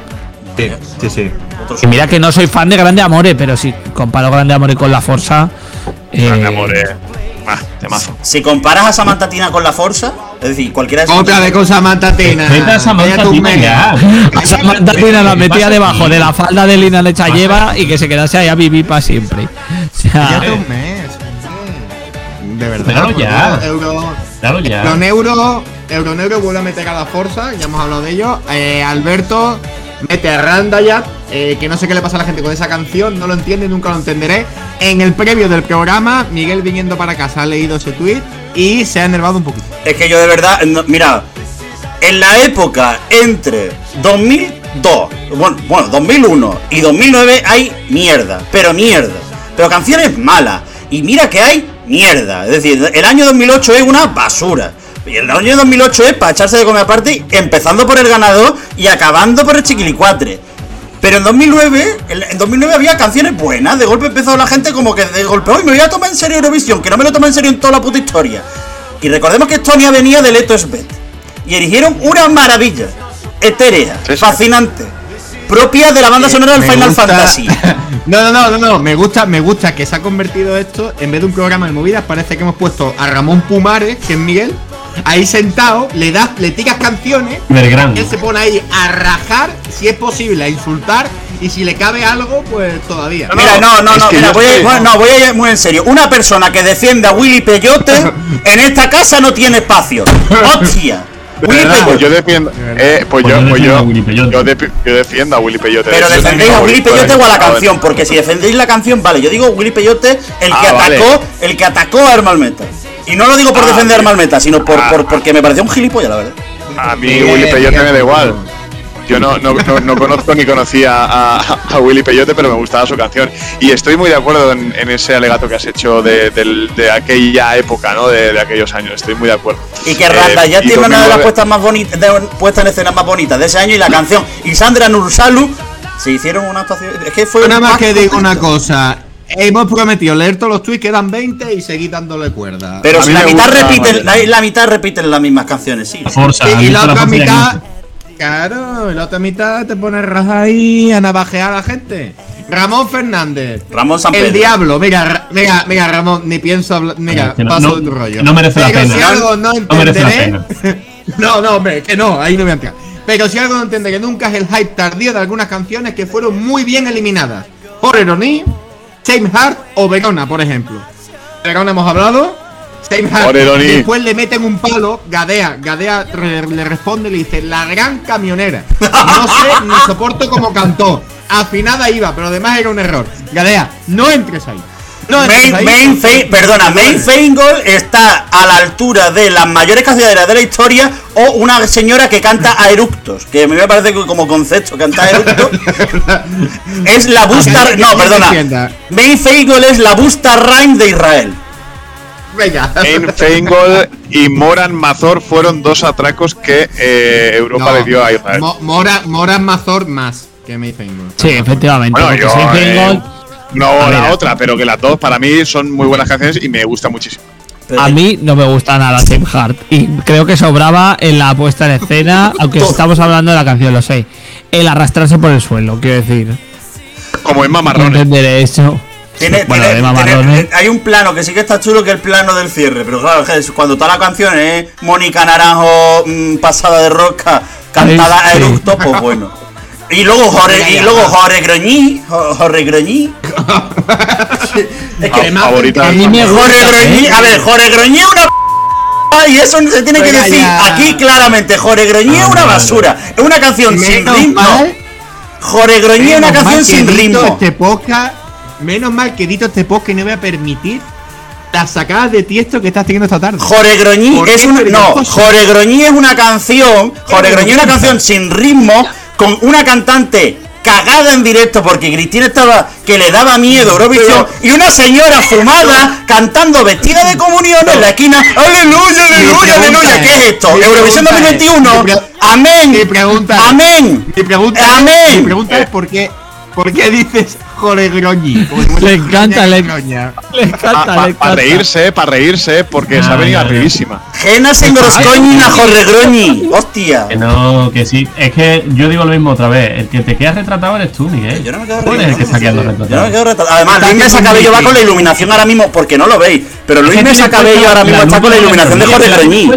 Sí, sí, sí. Otros- Y mira que no soy fan de Grande Amore, pero si comparo Grande Amore con la Forza. eh, Grande amor, eh. Ah, temazo. Si comparas a Samantha Tina con la Forza, es decir, cualquiera de Otra vez con Samantha Tina. Vete a Samantha Tina mega. ya. A Samantha Tina la ¿Qué metía debajo de la falda de Lina Lecha lleva y que se quedase ahí a vivir para siempre. O sea, Cállate un mes. hombre. De verdad. Claro, por ya. Euro, Claro, ya. Euroneuro, Euroneuro vuelve a meter a la Forza, ya hemos hablado de ello. Eh, Alberto mete a Randayat, eh, que no sé qué le pasa a la gente con esa canción, no lo entiendo y nunca lo entenderé. En el previo del programa, Miguel viniendo para casa ha leído ese tweet y se ha enervado un poquito. Es que yo de verdad, no- mira, en la época entre 2002, bueno, bueno, 2001 y 2009 hay mierda, pero mierda, pero canciones malas. Y mira que hay mierda, es decir, el año 2008 es una basura. Y el año 2008 es para echarse de comer aparte, empezando por el ganador y acabando por el chiquilicuatre. Pero en 2009, en en 2009 había canciones buenas. De golpe empezó la gente como que de golpe, hoy me voy a tomar en serio Eurovisión, que no me lo tomé en serio en toda la puta historia. Y recordemos que Estonia venía de Leto Svet. Y erigieron una maravilla. Etérea, Sí, sí. fascinante. Propia de la banda sonora del Final gusta- Fantasy. No, no, no, no, no, me gusta, me gusta que se ha convertido esto, en vez de un programa de movidas, parece que hemos puesto a Ramón Pumares, que es Miguel, ahí sentado, le das, le tiras canciones, Vergrán. él se pone ahí a rajar, si es posible, a insultar, y si le cabe algo, pues todavía. Mira, no, no, es no, que mira, yo voy a, estoy- bueno, no, voy a ir muy en serio. Una persona que defiende a Willy Peyote en esta casa no tiene espacio. ¡Hostia! Willy ¿Verdad? Pues yo defiendo. Eh, pues Pues yo, yo pues defiendo yo, a Willy Peyote. yo, de- yo defiendo a Willy Peyote. Pero Yo defendéis a Willy favorito Peyote o a la a ver. canción, porque si defendéis la canción, vale, yo digo Willy Peyote, el que Ah, vale. atacó, el que atacó a Meta. Y no lo digo por Ah, defender. Armal Meta, sino por, Ah. por- porque me pareció un gilipollas, la verdad. A mí Bien, Willy Peyote me da igual. Yo no, no, no, no conozco ni conocía a, a Willy Peyote, pero me gustaba su canción. Y estoy muy de acuerdo en, en ese alegato que has hecho de, del- de aquella época, ¿no? De, de aquellos años. Estoy muy de acuerdo. Y que Randa Eh, ya tiene una de las 2009 puestas más bonitas, de, puestas en escena más bonitas de ese año y la canción. Y Sandra Nursalu se hicieron una actuación. Es que fue nada más que digo una cosa. Hemos prometido leer todos los tweets, quedan 20 y seguir dándole cuerda. Pero si la mitad gusta, repiten, vale. la, la mitad repiten las mismas canciones, sí. Forza. y, ¿has y la otra mitad. Claro, y la otra mitad te pone raja ahí a navajear a la gente. Ramón Fernández. Ramón San El diablo, mira, Ra- mira, mira, Ramón, ni pienso hablar. Mira, Que no- paso no- de tu rollo. no merece la Pero pena. Si algo no No merece la entenderé. no, no, hombre, que no, ahí no voy a entrar. Pero si algo no entenderé nunca es el hype tardío de algunas canciones que fueron muy bien eliminadas. Horror Oni, Heart o Verona, por ejemplo. Verona hemos hablado. Oni. Después le meten un palo. Gadea, Gadea re- le responde y le dice: La gran camionera. No sé ni soporto como cantó. Afinada iba, pero además era un error. Gadea, no entres ahí. No Main. Main Fe- perdona, Main Feingold está a la altura de las mayores canciones de la historia o una señora que canta a eructos, que a mí me parece que como concepto cantar a eructos es la Busta, no, perdona. Main Feingold es la Busta Rhyme de Israel. Venga. En Feingold y Moran Mazor fueron dos atracos que eh, Europa No, le dio a Israel. Mo- Mora, Mora Mazor más que May Feingold. Sí, efectivamente. Bueno, porque yo, Saint eh, Feingold, no A la ver. otra, pero que las dos para mí son muy buenas canciones y me gusta muchísimo. A mí no me gusta nada Same Heart. Y creo que sobraba en la puesta en escena, aunque estamos hablando de la canción, lo sé. El arrastrarse por el suelo, quiero decir. Como en No Mamarrones. entenderé eso. Tiene, Bueno, tiene- de mamarrones. tiene- hay un plano que sí que está chulo que es el plano del cierre, pero claro, cuando toda la canción es Mónica Naranjo mm, pasada de rosca, cantada a Sí. eructo, pues bueno. Y luego Jorge, y luego Jorge Groñí, Jo- Jorge Groñí. es que Además. A mí me gusta. Jorge Groñí, ¿eh? a ver, Jorge Groñí es una p- y eso se tiene que Venga decir ya. aquí claramente, Jorge Groñí es una basura, es una canción sin ritmo. mal- Jorge Groñí es una canción sin ritmo. Este podcast, menos mal que edito este podcast y no voy a permitir las sacadas de tiesto que estás teniendo esta tarde. Jore Groñí ¿Por es una. No? Jore Groñí es una canción. Jore Groñí es una canción sin ritmo, con una cantante cagada en directo porque Cristina estaba que le daba miedo Eurovisión y una señora fumada cantando vestida de comunión en la esquina. ¡Aleluya, aleluya, aleluya! ¿Qué es- es esto? Eurovisión pregunta es- 2021. mi pre- Amén. mi pregunta es- Amén. Mi pregunta, es- Amén. mi pregunta es por qué, por qué dices Jorge Groñi. Como si fuese Le encanta, le, Groña. le encanta, Para reírse, para reírse, porque se ha venido arribísima. Genas en Groscoñina, Jorge Groñi. Hostia. Que no, que sí. Es que yo digo lo mismo otra vez. El que te quedas retratado eres tú, Miguel. Yo no me quedo eres el que retratado, está quedando retratado. Yo no me quedo retratado. Además, Luis Mesa Cabello va con la iluminación ahora mismo, porque no lo veis. Pero Luis Mesa Cabello ahora mismo está con la iluminación de Jorge Groñi.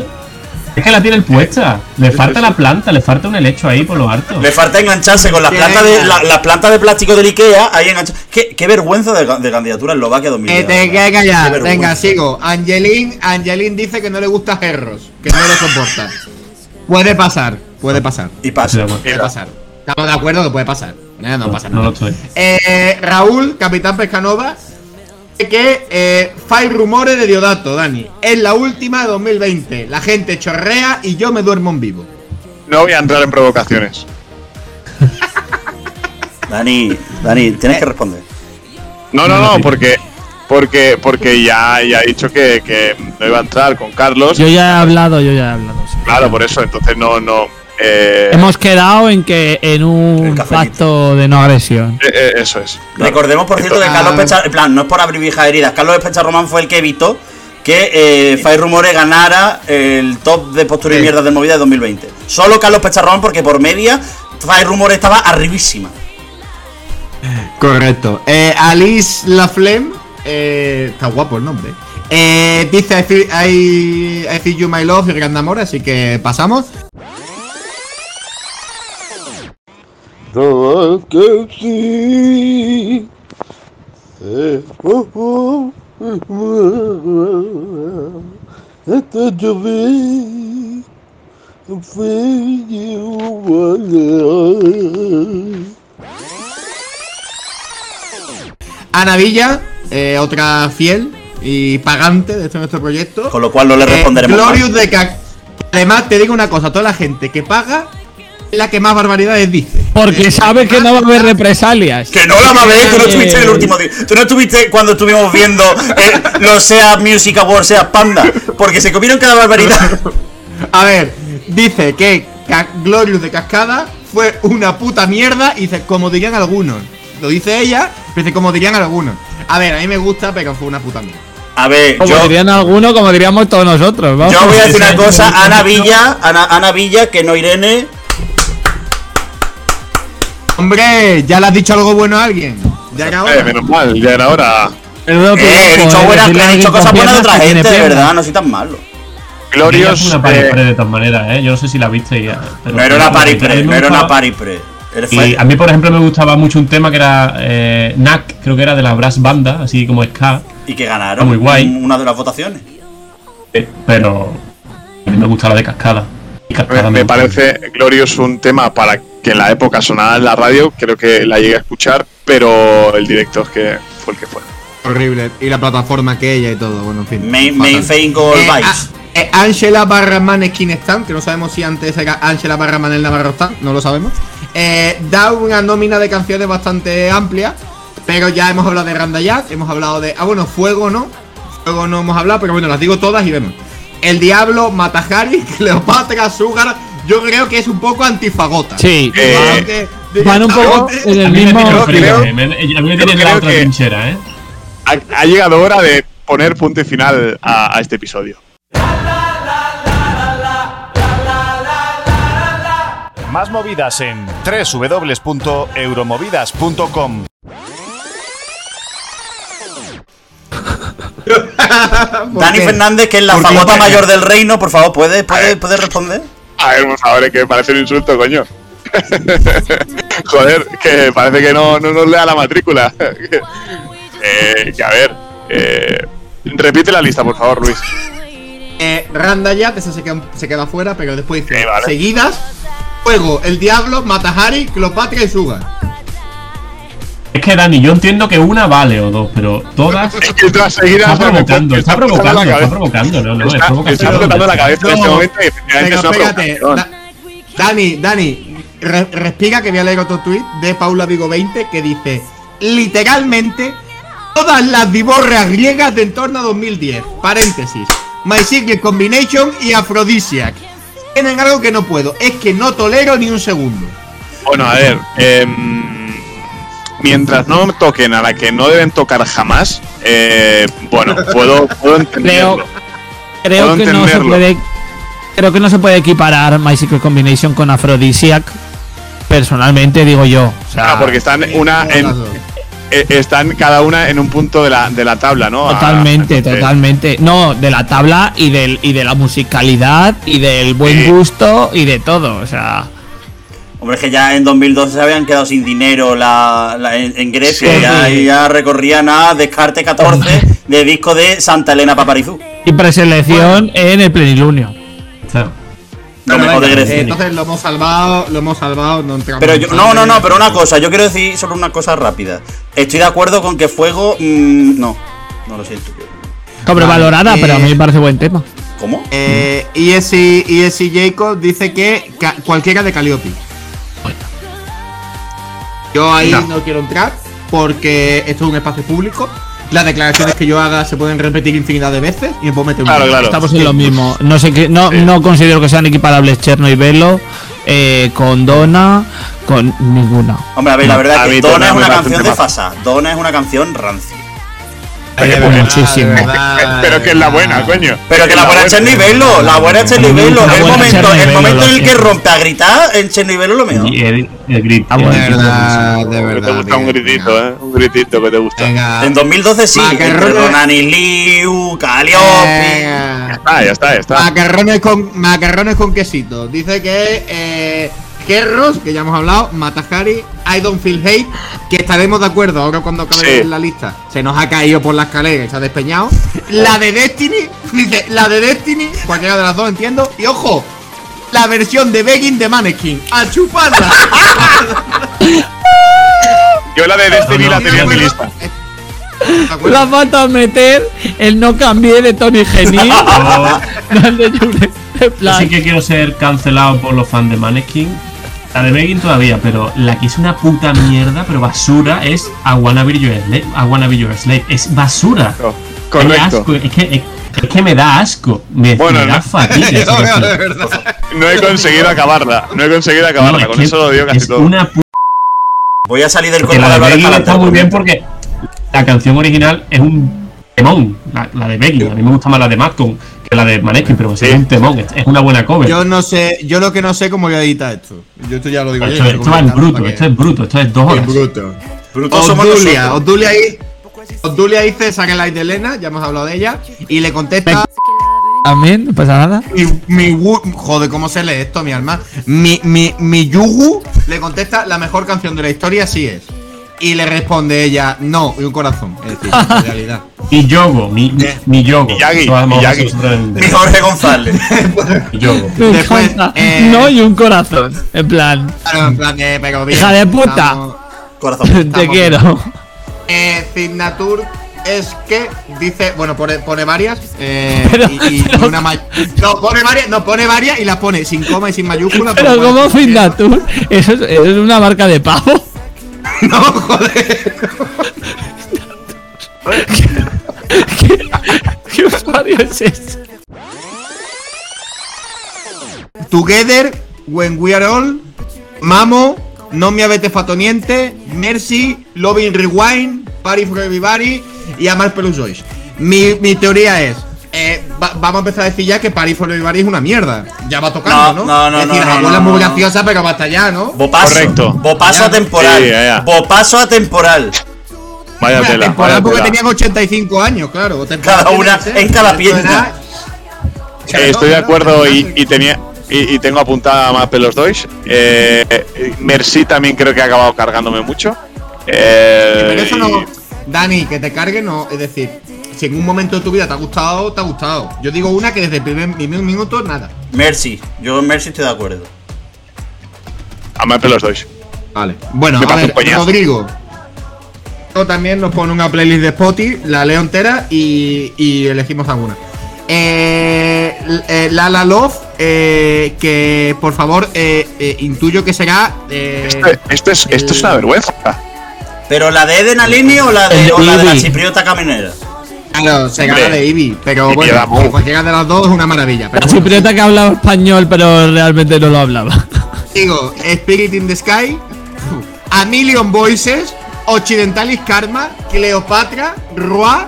Es que la tiene puesta. Le falta la planta, le falta un helecho ahí por lo alto. Le falta engancharse con las plantas de, la- las plantas de plástico del Ikea ahí enganchadas. Qué, qué vergüenza de, de candidatura en Eslovaquia Que 2010. te. Qué vergüenza. Venga, sigo. Angelín, Angelín dice que no le gusta Herros, que no lo soporta. Puede pasar, puede pasar. Y pasa. Puede pasar. Estamos de acuerdo que puede pasar. Eh, no pasa No nada. lo estoy. Eh, Raúl, capitán Pescanova, que eh, fai rumores de Diodato, Dani. Es la última de 2020. La gente chorrea y yo me duermo en vivo. No voy a entrar en provocaciones. Dani, Dani, tienes que responder. No, no, no, porque porque porque ya, ya he dicho que, que no iba a entrar con Carlos. Yo ya he hablado, yo ya he hablado. sí. Claro, por eso, entonces no, no. Eh, Hemos quedado en que en un pacto de no agresión. eh, eh, eso es. claro. Recordemos, por cierto, que. Carlos Pecha, en plan, no es por abrir viejas heridas, Carlos Pecha Román fue el que evitó que eh, Fai Rumores ganara el top de postura y Sí. mierda del movida de 2020. Solo Carlos Pecha Román, porque por media Fai Rumores estaba arribísima. Correcto. Eh, Alice Laflemme, eh, está guapo el nombre. Eh, dice I feel, I, I feel you my love y gran amor, así que pasamos. Sabes que sí. Esta lluvia fue igual. Ana Villa, eh, otra fiel y pagante de este nuestro proyecto. Con lo cual no le Eh, responderemos. Glorious de Cac. Además, te digo una cosa: toda la gente que paga la que más barbaridades dice. Porque Eh, sabe que no va a haber represalias. Que no la mames, tú no Eh, estuviste en el último día. Tú no estuviste cuando estuvimos viendo eh, los SEA Music Awards, SEA Panda. Porque se comieron cada barbaridad. A ver, dice que Glorious de Cascada fue una puta mierda y dice, como dirían algunos. Lo dice ella, pero dice, como dirían algunos. A ver, a mí me gusta, pero fue una puta mierda. A ver, Como yo, dirían algunos, como diríamos todos nosotros. vamos. yo voy a decir una cosa. Ana Villa, Ana, Ana Villa, que no Irene. Hombre, ¿ya le has dicho algo bueno a alguien? Ya era Eh, hora. menos mal, ya era hora. Eh, he dicho, buenas, he dicho cosas buenas de otra gente, de verdad, no soy tan malo. Glorious. una party eh, pre de todas maneras, ¿eh? Yo no sé si la viste. y- pero- No era una pero party pre, me no era una party pre. Y a mí, por ejemplo, me gustaba mucho un tema que era eh, Knack, creo que era de la Brass Banda, así como ska. Y que ganaron muy guay. una de las votaciones. eh, Pero a mí me gusta la de Cascada. Cascada Me, me gusta. parece Glorious un tema para que en la época sonara en la radio. Creo que la llegué a escuchar, pero el directo es que fue el que fue. Horrible. Y la plataforma que ella y todo, bueno, en fin. Main, fatal. main Fame Gold Eh, Vibes. a- eh, Angela Barraman Skin Stand, que no sabemos si antes era Angela Barraman el Navarro Stand, no lo sabemos. Eh, da una nómina de canciones bastante amplia, pero ya hemos hablado de Randa Jack, hemos hablado de. Ah, bueno, Fuego no. Fuego no hemos hablado, pero bueno, las digo todas y vemos. El Diablo, Matahari, Cleopatra, Sugar. Yo creo que es un poco antifagota. Sí. Eh, Van un poco en el A mí me mismo. a mí me yo tiene en la otra trinchera, ¿eh? Ha, ha llegado hora de poner punto y final a, a este episodio. Más movidas en www.euromovidas.com. Dani? Fernández, que es la fagota mayor del reino, por favor, ¿puede, puede, puede responder? A ver, por favor, es que parece un insulto, coño. Joder, que parece que no, no nos lea la matrícula. eh, que a ver. Eh, repite la lista, por favor, Luis. Eh, Randa Jack, esa se queda, se queda fuera, pero después dice Sí, vale. seguidas: Fuego, El Diablo, Matahari, Cleopatra y Sugar. Es que Dani, yo entiendo que una vale o dos, pero todas. Es que todas seguidas Está provocando, está provocando, está provocando, no, no, es Está, provocación. está explotando la cabeza en este momento y efectivamente es una espérate. provocación. Da- Dani, Dani, re- respira que voy a leer otro tweet de Paula Vigo 20 que dice: Literalmente, todas las divorreas griegas de en torno a 2010. Paréntesis. My Secret Combination y Aphrodisiac. Tienen algo que no puedo, es que no tolero ni un segundo. Bueno, a ver. em, mientras no toquen a la que no deben tocar jamás, eh, bueno, puedo, puedo entenderlo. Creo Puedo que no se puede. Creo que no se puede equiparar My Secret Combination con Aphrodisiac. Personalmente digo yo. O sea, Ah, porque están una en, dos. eh, están cada una en un punto de la, de la tabla, ¿no? Ah, Totalmente, totalmente. No, de la tabla y del y de la musicalidad y del buen gusto y de todo. O sea, Hombre, es que ya en 2012 se habían quedado sin dinero la, la- en, en Grecia. Sí. Ya, ya recorrían a Descarte 14 de disco de Santa Elena Paparizú. y preselección en el plenilunio. Claro. Lo Bueno, mejor de venga, Grecia. eh, entonces lo hemos salvado, lo hemos salvado, no entramos Pero yo, no, no, no, pero una cosa, yo quiero decir solo una cosa rápida. Estoy de acuerdo con que Fuego. mm, no, no lo siento. Sobrevalorada, Vale, pero a mí eh, me parece buen tema. ¿Cómo? Eh, ESI, ESI Jacob dice que ca- cualquiera de Calliope. Yo ahí no. quiero entrar porque esto es un espacio público. Las declaraciones que yo haga se pueden repetir infinidad de veces y me puedo meter un Claro, lío. claro. Estamos en lo mismo. No sé qué, no, no considero que sean equiparables Cherno y Velo eh, con Donna, con ninguna. Hombre, a ver, la verdad es que Donna Donna es una un canción temazo. desfasada. Donna es una canción rancia. Muchísimo. verdad, Pero que es la buena, coño. Pero que la buena es Cherny Velo, la buena es Cherny Velo. La El momento, el momento en el que rompe a gritar, en Cherny Velo lo mejor. Y el, el grit. Ah, el bueno. De grit. verdad, de Que verdad. te gusta un gritito, venga. ¿eh? Un gritito que te gusta. Venga. En 2012 sí, Macarrones. Liu, Calliope. Venga. Ah, ya está, ya está. Macarrones con, macarrones con quesito. Dice que eh, Kerros, que ya hemos hablado, Matahari, I don't feel hate, que estaremos de acuerdo ahora cuando acabe Sí. la lista. Se nos ha caído por la escalera y se ha despeñado. La de Destiny, dice, la de Destiny, cualquiera de las dos entiendo. Y ojo, la versión de Begging de Mannequin. ¡A chuparla! Yo la de Destiny No, no, la tenía en mi ¿De lista. ha faltado meter el no cambié de Tony Genil. Yo- no el de Jure. En Yo plan, sí que quiero ser cancelado por los fans de Maneskin. La de Begging todavía, pero la que es una puta mierda, pero basura, es I Wanna Be Your Slave. I Wanna Be Your Slave. Es basura. Correcto. asco, Es que, es que me da asco. Me, Bueno, me da no. fatiga. de verdad. No he conseguido acabarla. No he conseguido No, acabarla. es Con que eso lo digo casi es todo. una puta Voy a salir del cuerpo de la de está muy bien porque la canción original es un temón. La, la de Begging. A mí me gusta más la de Madcon que la de Maneskin, pero sí. es un temón. Es, una buena cover. Yo no sé, yo lo que no sé cómo voy a editar esto. Yo esto ya lo digo yo. esto, yo esto es bruto, esto es bruto, esto es dos horas. Es bruto. Somos Obdulia, nosotros. Obdulia ahí. Obdulia dice saque like de Elena, ya hemos hablado de ella. Y le contesta. También, no pasa nada. Mi, mi joder, ¿cómo se lee esto, mi alma? Mi, mi, mi Yugu le contesta la mejor canción de la historia, sí es. Y le responde ella, no, y un corazón. Es decir, en realidad. Mi yogo, mi, mi, mi yogo. Miyagi, Miyagi. Mi Jorge González. Mi yogo. Después, eh, No y un corazón. En plan, Claro, en plan de, pero bien, Hija de puta. estamos- Corazón. te Estamos quiero. Eh, Signature es que dice, bueno, pone, pone varias. Eh, Pero- y, y- y pero- una ma- No, pone varias, no, pone varias y las pone sin coma y sin mayúscula. Pero como pues, eso es, eso es una marca de pavo. No, joder. ¿Qué usuario es ese? Together, When We Are All, Mamo, No Me Avete Fatoniente, Mercy, Loving Rewind, Party for Everybody y Amar Pelusois. Mi, mi teoría es. Va- vamos a empezar a decir ya que Party for Everybody es una mierda. Ya va tocando, ¿no? No, no, no, Es decir, no, la no, es muy no. graciosa, pero basta ya, ¿no? Bopaso. Correcto. Bopaso atemporal. Sí. Bopaso atemporal. Vaya Una tela. temporada vaya porque tela. tenían 85 años, claro. Cada una en cada pierna. Eh, estoy de acuerdo y, tenía y, y tengo apuntada más pelos dois. Eh, Merci también creo que ha acabado cargándome mucho. Eh, Pero eso y- no. Dani, que te cargue no. Es decir, si en un momento de tu vida te ha gustado, te ha gustado. Yo digo una que desde el primer, primer minuto, nada. Mercy. Yo en Mercy estoy de acuerdo. a más pelos dois. Vale. Bueno, Me a ver. Rodrigo. También nos pone una playlist de Spotify, la leo entera y, y elegimos alguna. Eh, eh, Lala Love, eh, que por favor, eh, eh, intuyo que será. eh, Esto, esto es, esto es una vergüenza. ¿Pero la de Eden Alini o la El de, o la, de la Ivy. chipriota caminera? Claro, Hombre, la de Ivy, pero bueno, cualquiera de las dos es una maravilla. Pero La bueno. que hablaba español, pero realmente no lo hablaba. Digo, Spirit in the Sky, A Million Voices, Occidentalis Karma, Cleopatra, Roa,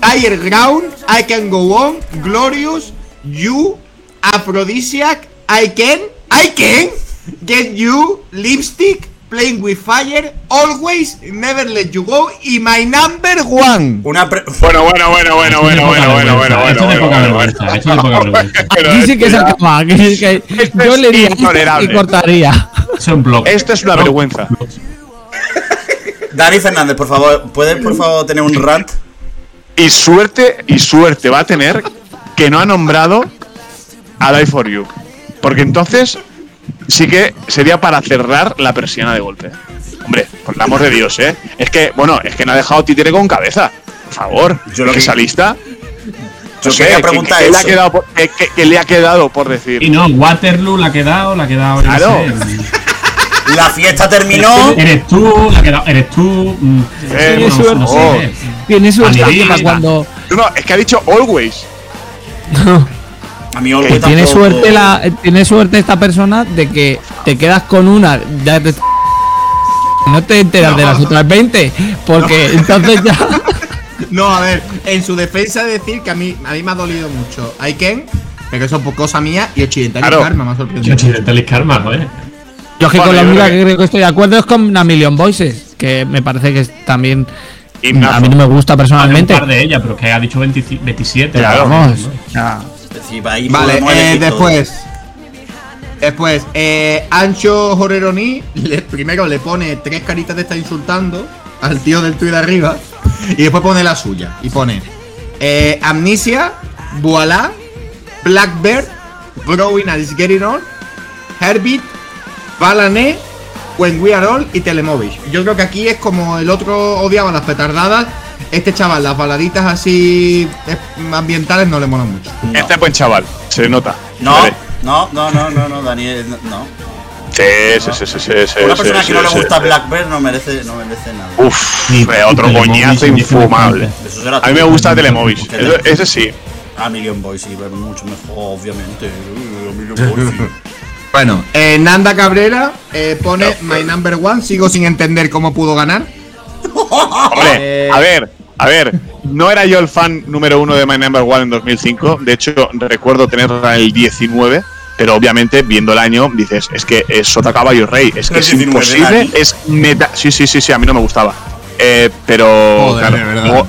Tiger Ground, I Can Go On, Glorious, You, Aphrodisiac, I Can, I Can, Get You, Lipstick, Playing with Fire, Always, Never Let You Go y My Number One. Una pre- Bueno, bueno, bueno, bueno, bueno, bueno, bueno, bueno, bueno, bueno, esto que se acaba. Que, yo le diría y cortaría. Es un blog. Esto es una vergüenza. Dani Fernández, por favor, ¿puedes por favor tener un rant? Y suerte, y suerte va a tener que no ha nombrado a Die for You. Porque entonces sí que sería para cerrar la persiana de golpe. Hombre, por el amor de Dios, ¿eh? Es que, bueno, es que no ha dejado títere con cabeza. Por favor, Yo lo que que- esa lista. Yo no sé, quería que- preguntar que, le ha eso. quedado por, que, que- que le ha quedado por decir. Y no, Waterloo la ha quedado, la ha quedado. Claro. sé. La fiesta terminó. Eres tú, la ha quedado, eres tú. mm, Eh, no, suerte. no sé. Para cuando. No, no, es que ha dicho always. A mí Olga Tiene tampoco- suerte, la, eh, tiene suerte esta persona de que te quedas con una. Ya te- no te enteras de las otras 20. Porque entonces ya. No, a ver, en su defensa decir que a mí, a mí me ha dolido mucho Aiken, pero eso es cosa mía y Occidental Claro. Karma me ha sorprendido. Occidental Karma, joder. Yo es que Bueno, con la única que creo que estoy de acuerdo es con A Million Voices, que me parece que es también a mí no me gusta personalmente. Un par de ellas, pero que ha dicho 20 27. Pero Claro. vamos, o sea, Ahí Vale, eh, después. Después, eh, Ancho Joreroni, le- primero le pone tres caritas de estar insultando al tío del tuit de arriba. Y después pone la suya. Y pone eh, Amnesia, Voila, Blackbird, Growing and It's Getting On, Herbit, Balané, When We Are All y Telemovish. Yo creo que aquí es como el otro odiaba las petardadas. Este chaval, las baladitas así ambientales no le molan mucho. No. Este es buen chaval, se nota. No, Vale. no, no, no, no, no, Daniel, no. Sí, sí, sí, sí, sí, sí, Una persona sí, que no le gusta sí. Blackbird no merece, no merece nada. Uf, Ni- otro coñazo infumable. Eso será A mí me gusta Telemovies. Que Ese, sí. A Million Boys sí, pero mucho mejor, obviamente. Uh, A Million Boys sí. Bueno, eh, Nanda Cabrera eh, pone My Number One. Sigo sin entender cómo pudo ganar. Hombre, Eh. a ver, a ver. No era yo el fan número uno de My Number One en 2005. De hecho, recuerdo tenerla el 19. Pero obviamente, viendo el año, dices, es que es Sota Caballo Rey. Es que es 19, imposible. Es meta. Sí, sí, sí, sí, a mí no me gustaba. Eh, pero. Joder, claro, de verdad. luego,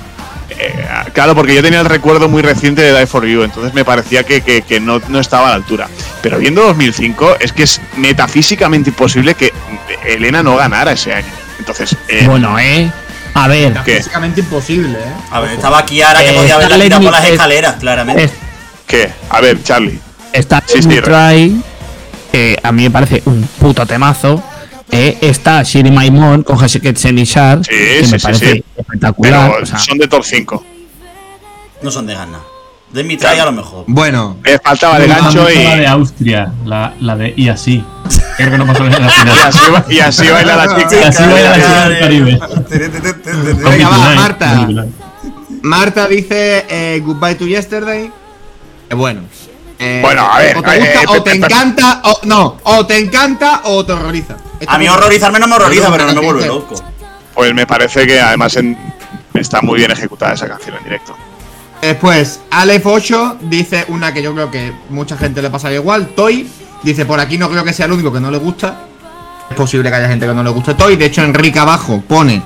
eh, claro, porque yo tenía el recuerdo muy reciente de Die for You. Entonces me parecía que, que- que no, no estaba a la altura. Pero viendo 2005, es que es metafísicamente imposible que Elena no ganara ese año. Entonces, eh, bueno, eh. A ver, ¿Qué? Físicamente imposible, ¿eh? A ver, estaba Kiara que Eh, podía haberla tirado por las es- escaleras, claramente. es- ¿qué? A ver, Charlie. está Sí, sí, Try, que a mí me parece un puto temazo. Eh, está Shiri Maimon con Hasheket Senishar, Sí, que sí, me sí, parece sí. espectacular. Pero o sea, son de top 5. No son de gana. De mi try a lo mejor. Bueno, Me faltaba de gancho y, La de Austria, la, la de y así. Creo que no pasó en la y, final. y así baila la Y chica. así baila la chica del Caribe. Venga, va, Marta. Marta dice eh, Goodbye to Yesterday. Eh, bueno. Eh, Bueno, a ver, O te, eh, gusta, eh, o te encanta, o no, o te encanta o te horroriza. Esto A mí horrorizarme no me horroriza, Pero no me vuelve loco. Pues me parece que además en- está muy bien ejecutada esa canción en directo. Después, Aleph8 dice una que yo creo que mucha gente le pasaría igual. Toy dice: Por aquí no creo que sea el único que no le gusta. Es posible que haya gente que no le guste Toy. De hecho, Enrique abajo pone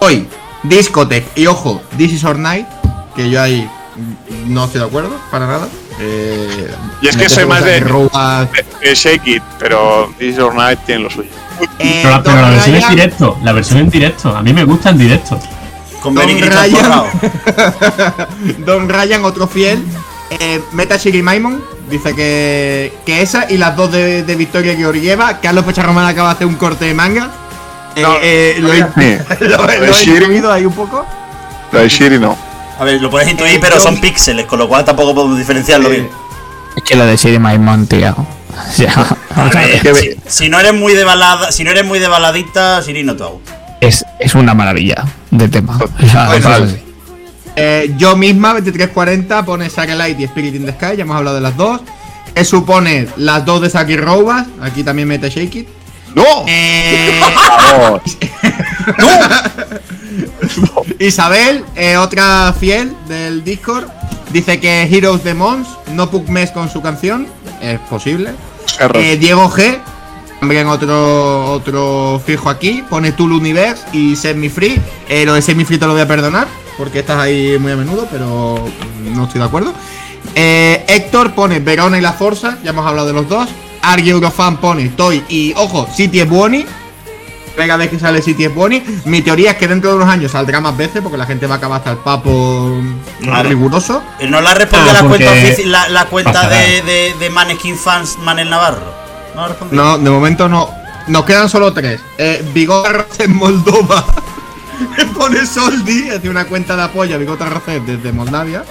Toy, Discotech y ojo, This is Our Night. Que yo ahí no estoy de acuerdo para nada. Eh, Y es que soy más de-. Eh, eh, Shake It, pero This Is Your Night tiene lo suyo. Eh, Pero, la- pero la versión en directo, la versión en directo. A mí me gusta en directo. Con Don Benny Ryan. Don Ryan, otro fiel. Eh, Meta Shiri Maimon dice que, que esa y las dos de, de Victoria Georgieva. Carlos Pecharromán acaba de hacer un corte de manga. Eh, No, eh, lo, he, lo, he- Lo lo he Shiri. ahí un poco. La de Shiri no. A ver, lo puedes intuir, Eh, pero son píxeles, con lo cual tampoco podemos diferenciarlo Eh, bien. es que lo de Shiri Maimon, tío. O sea, A o sea, ver, que- si, si no eres muy de balada, si no eres muy de baladita, Siri no te es, es una maravilla de tema. Total. Eh, yo misma, 2340, pone Light y Spirit in the Sky. Ya hemos hablado de las dos. Que supone las dos de Saki Robas. Aquí también mete Shake It. ¡No! Eh, Vamos. Isabel, eh, otra fiel del Discord, dice que Heroes de Mons, no Pugmes con su canción. Es posible. Eh, Diego G, también otro, otro fijo aquí, pone Tool Universe y Set Me Free. Eh, lo de Set Me Free te lo voy a perdonar, porque estás ahí muy a menudo, pero no estoy de acuerdo. Eh, Héctor pone Verona y la Forza, ya hemos hablado de los dos. Argy Eurofan pone Toy y, ojo, City es Buoni. Venga, vez que sale City es Buoni. Mi teoría es que dentro de unos años saldrá más veces, porque la gente va a acabar hasta el papo Claro. riguroso. Eh, ¿No la respondió Ah, la, cuenta la, la cuenta de, de, de Maneskin Fans Manel Navarro? ¿No de momento no. Nos quedan solo tres. Eh, Bigota en Moldova. Me pone Soldi, es decir, una cuenta de apoyo a Bigota Arroz desde Moldavia.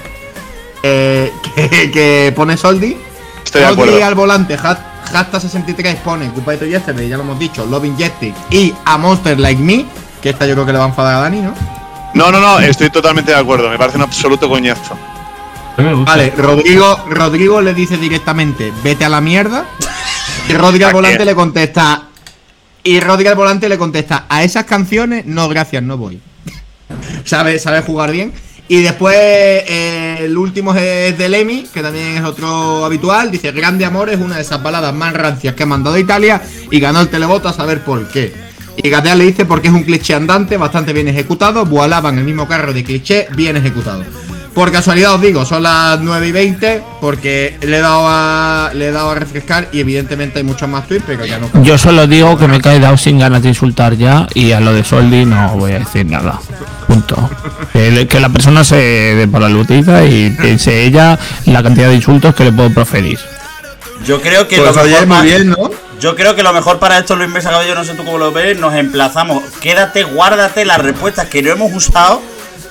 Eh, que, que pone Soldi. Estoy de Soldi acuerdo. al volante, Hat- Hasta63 pone Goodbye to Yesterday, ya lo hemos dicho, Love Injected y A Monster Like Me, que esta yo creo que le va a enfadar a Dani, ¿no? No, no, no, estoy totalmente de acuerdo. Me parece un absoluto coñazo. Vale, Rodrigo, Rodrigo le dice directamente, vete a la mierda. Y al ¿A qué? volante le contesta. Y Rodrigo al volante le contesta, a esas canciones, no, gracias, no voy. sabe, sabe jugar bien. Y después eh, el último es de Lemmy, que también es otro habitual. Dice, Grande Amor es una de esas baladas más rancias que ha mandado Italia y ganó el televoto a saber por qué. Y Gatea le dice porque es un cliché andante, bastante bien ejecutado. En el mismo carro de cliché, bien ejecutado. Por casualidad os digo, son las 9 y 20, porque le he dado a, le he dado a refrescar y evidentemente hay muchos más tweets, pero ya no. Yo solo digo que me he quedado sin ganas de insultar ya y a lo de Soldi no voy a decir nada. Punto. Que, que la persona se dé por la lutiza y piense ella la cantidad de insultos que le puedo proferir. Yo creo que Pues lo mejor muy pa- bien, ¿no? Yo creo que lo mejor para esto, Luis Mesa Cabello, no sé tú cómo lo ves, nos emplazamos. Quédate, guárdate las respuestas que no hemos usado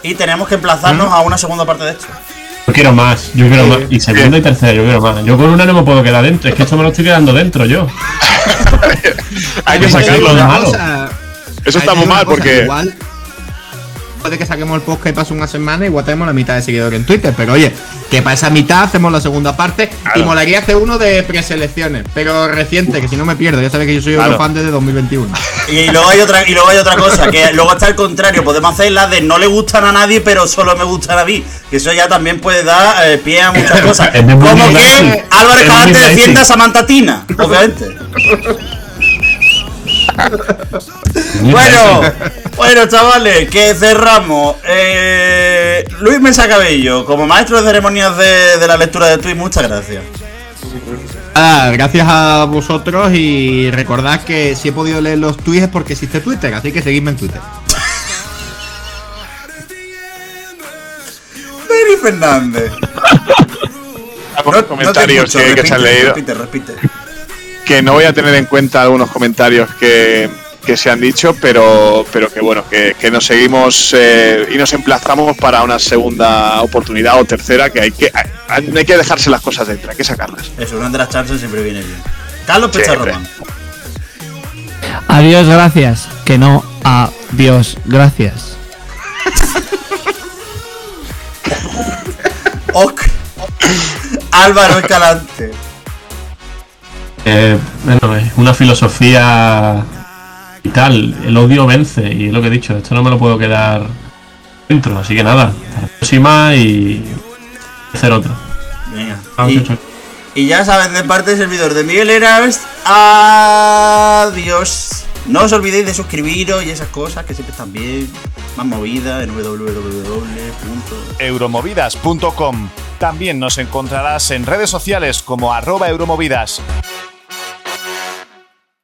y tenemos que emplazarnos a una segunda parte de esto. Yo quiero más, yo quiero más. Y segunda y tercera, yo quiero más. Yo con una no me puedo quedar dentro, es que esto me lo estoy quedando dentro yo. Hay que sacarlo. de malo. cosa- Eso está muy mal cosa, porque. Igual, puede que saquemos el podcast y pase una semana, igual tenemos la mitad de seguidores en Twitter. Pero oye, que para esa mitad hacemos la segunda parte. Y molaría hacer uno de preselecciones, pero reciente, que si no me pierdo. Ya sabes que yo soy Claro. fan desde 2021. Y luego hay otra, y luego hay otra cosa, que luego está el contrario, podemos hacer la de no le gustan a nadie, pero solo me gustan a mí. Que eso ya también puede dar eh, pie a muchas cosas. De Como que. Álvaro Es Escalante defienda a Samantha Tina, obviamente. Bueno, bueno, chavales, que cerramos. Eh, Luis Mesa Cabello, como maestro de ceremonias de, de la lectura de tweets, muchas gracias. Ah, gracias a vosotros y recordad que si he podido leer los tweets es porque existe Twitter, así que seguidme en Twitter. Dani Fernández. Algunos comentarios escucho, que, que se han leído. Repite, repite. que no voy a tener en cuenta algunos comentarios que, que se han dicho, pero, pero que bueno, que, que nos seguimos eh, y nos emplazamos para una segunda oportunidad o tercera, que hay que, hay, hay que dejarse las cosas dentro, hay que sacarlas. Eso, una de las chances siempre viene bien. Carlos. Pecharroman. Adiós, gracias. Que no, adiós, gracias. Ok. Álvaro Escalante. Eh, bueno, es una filosofía y tal. El odio vence, y es lo que he dicho, esto no me lo puedo quedar dentro, así que nada, hasta la próxima y hacer otro. Venga. Y, chao, chao. y ya saben, de parte del servidor de Miguel Eras, adiós. No os olvidéis de suscribiros y esas cosas que siempre están bien. Más movidas en www. Euromovidas.com. También nos encontrarás en redes sociales como arroba euromovidas.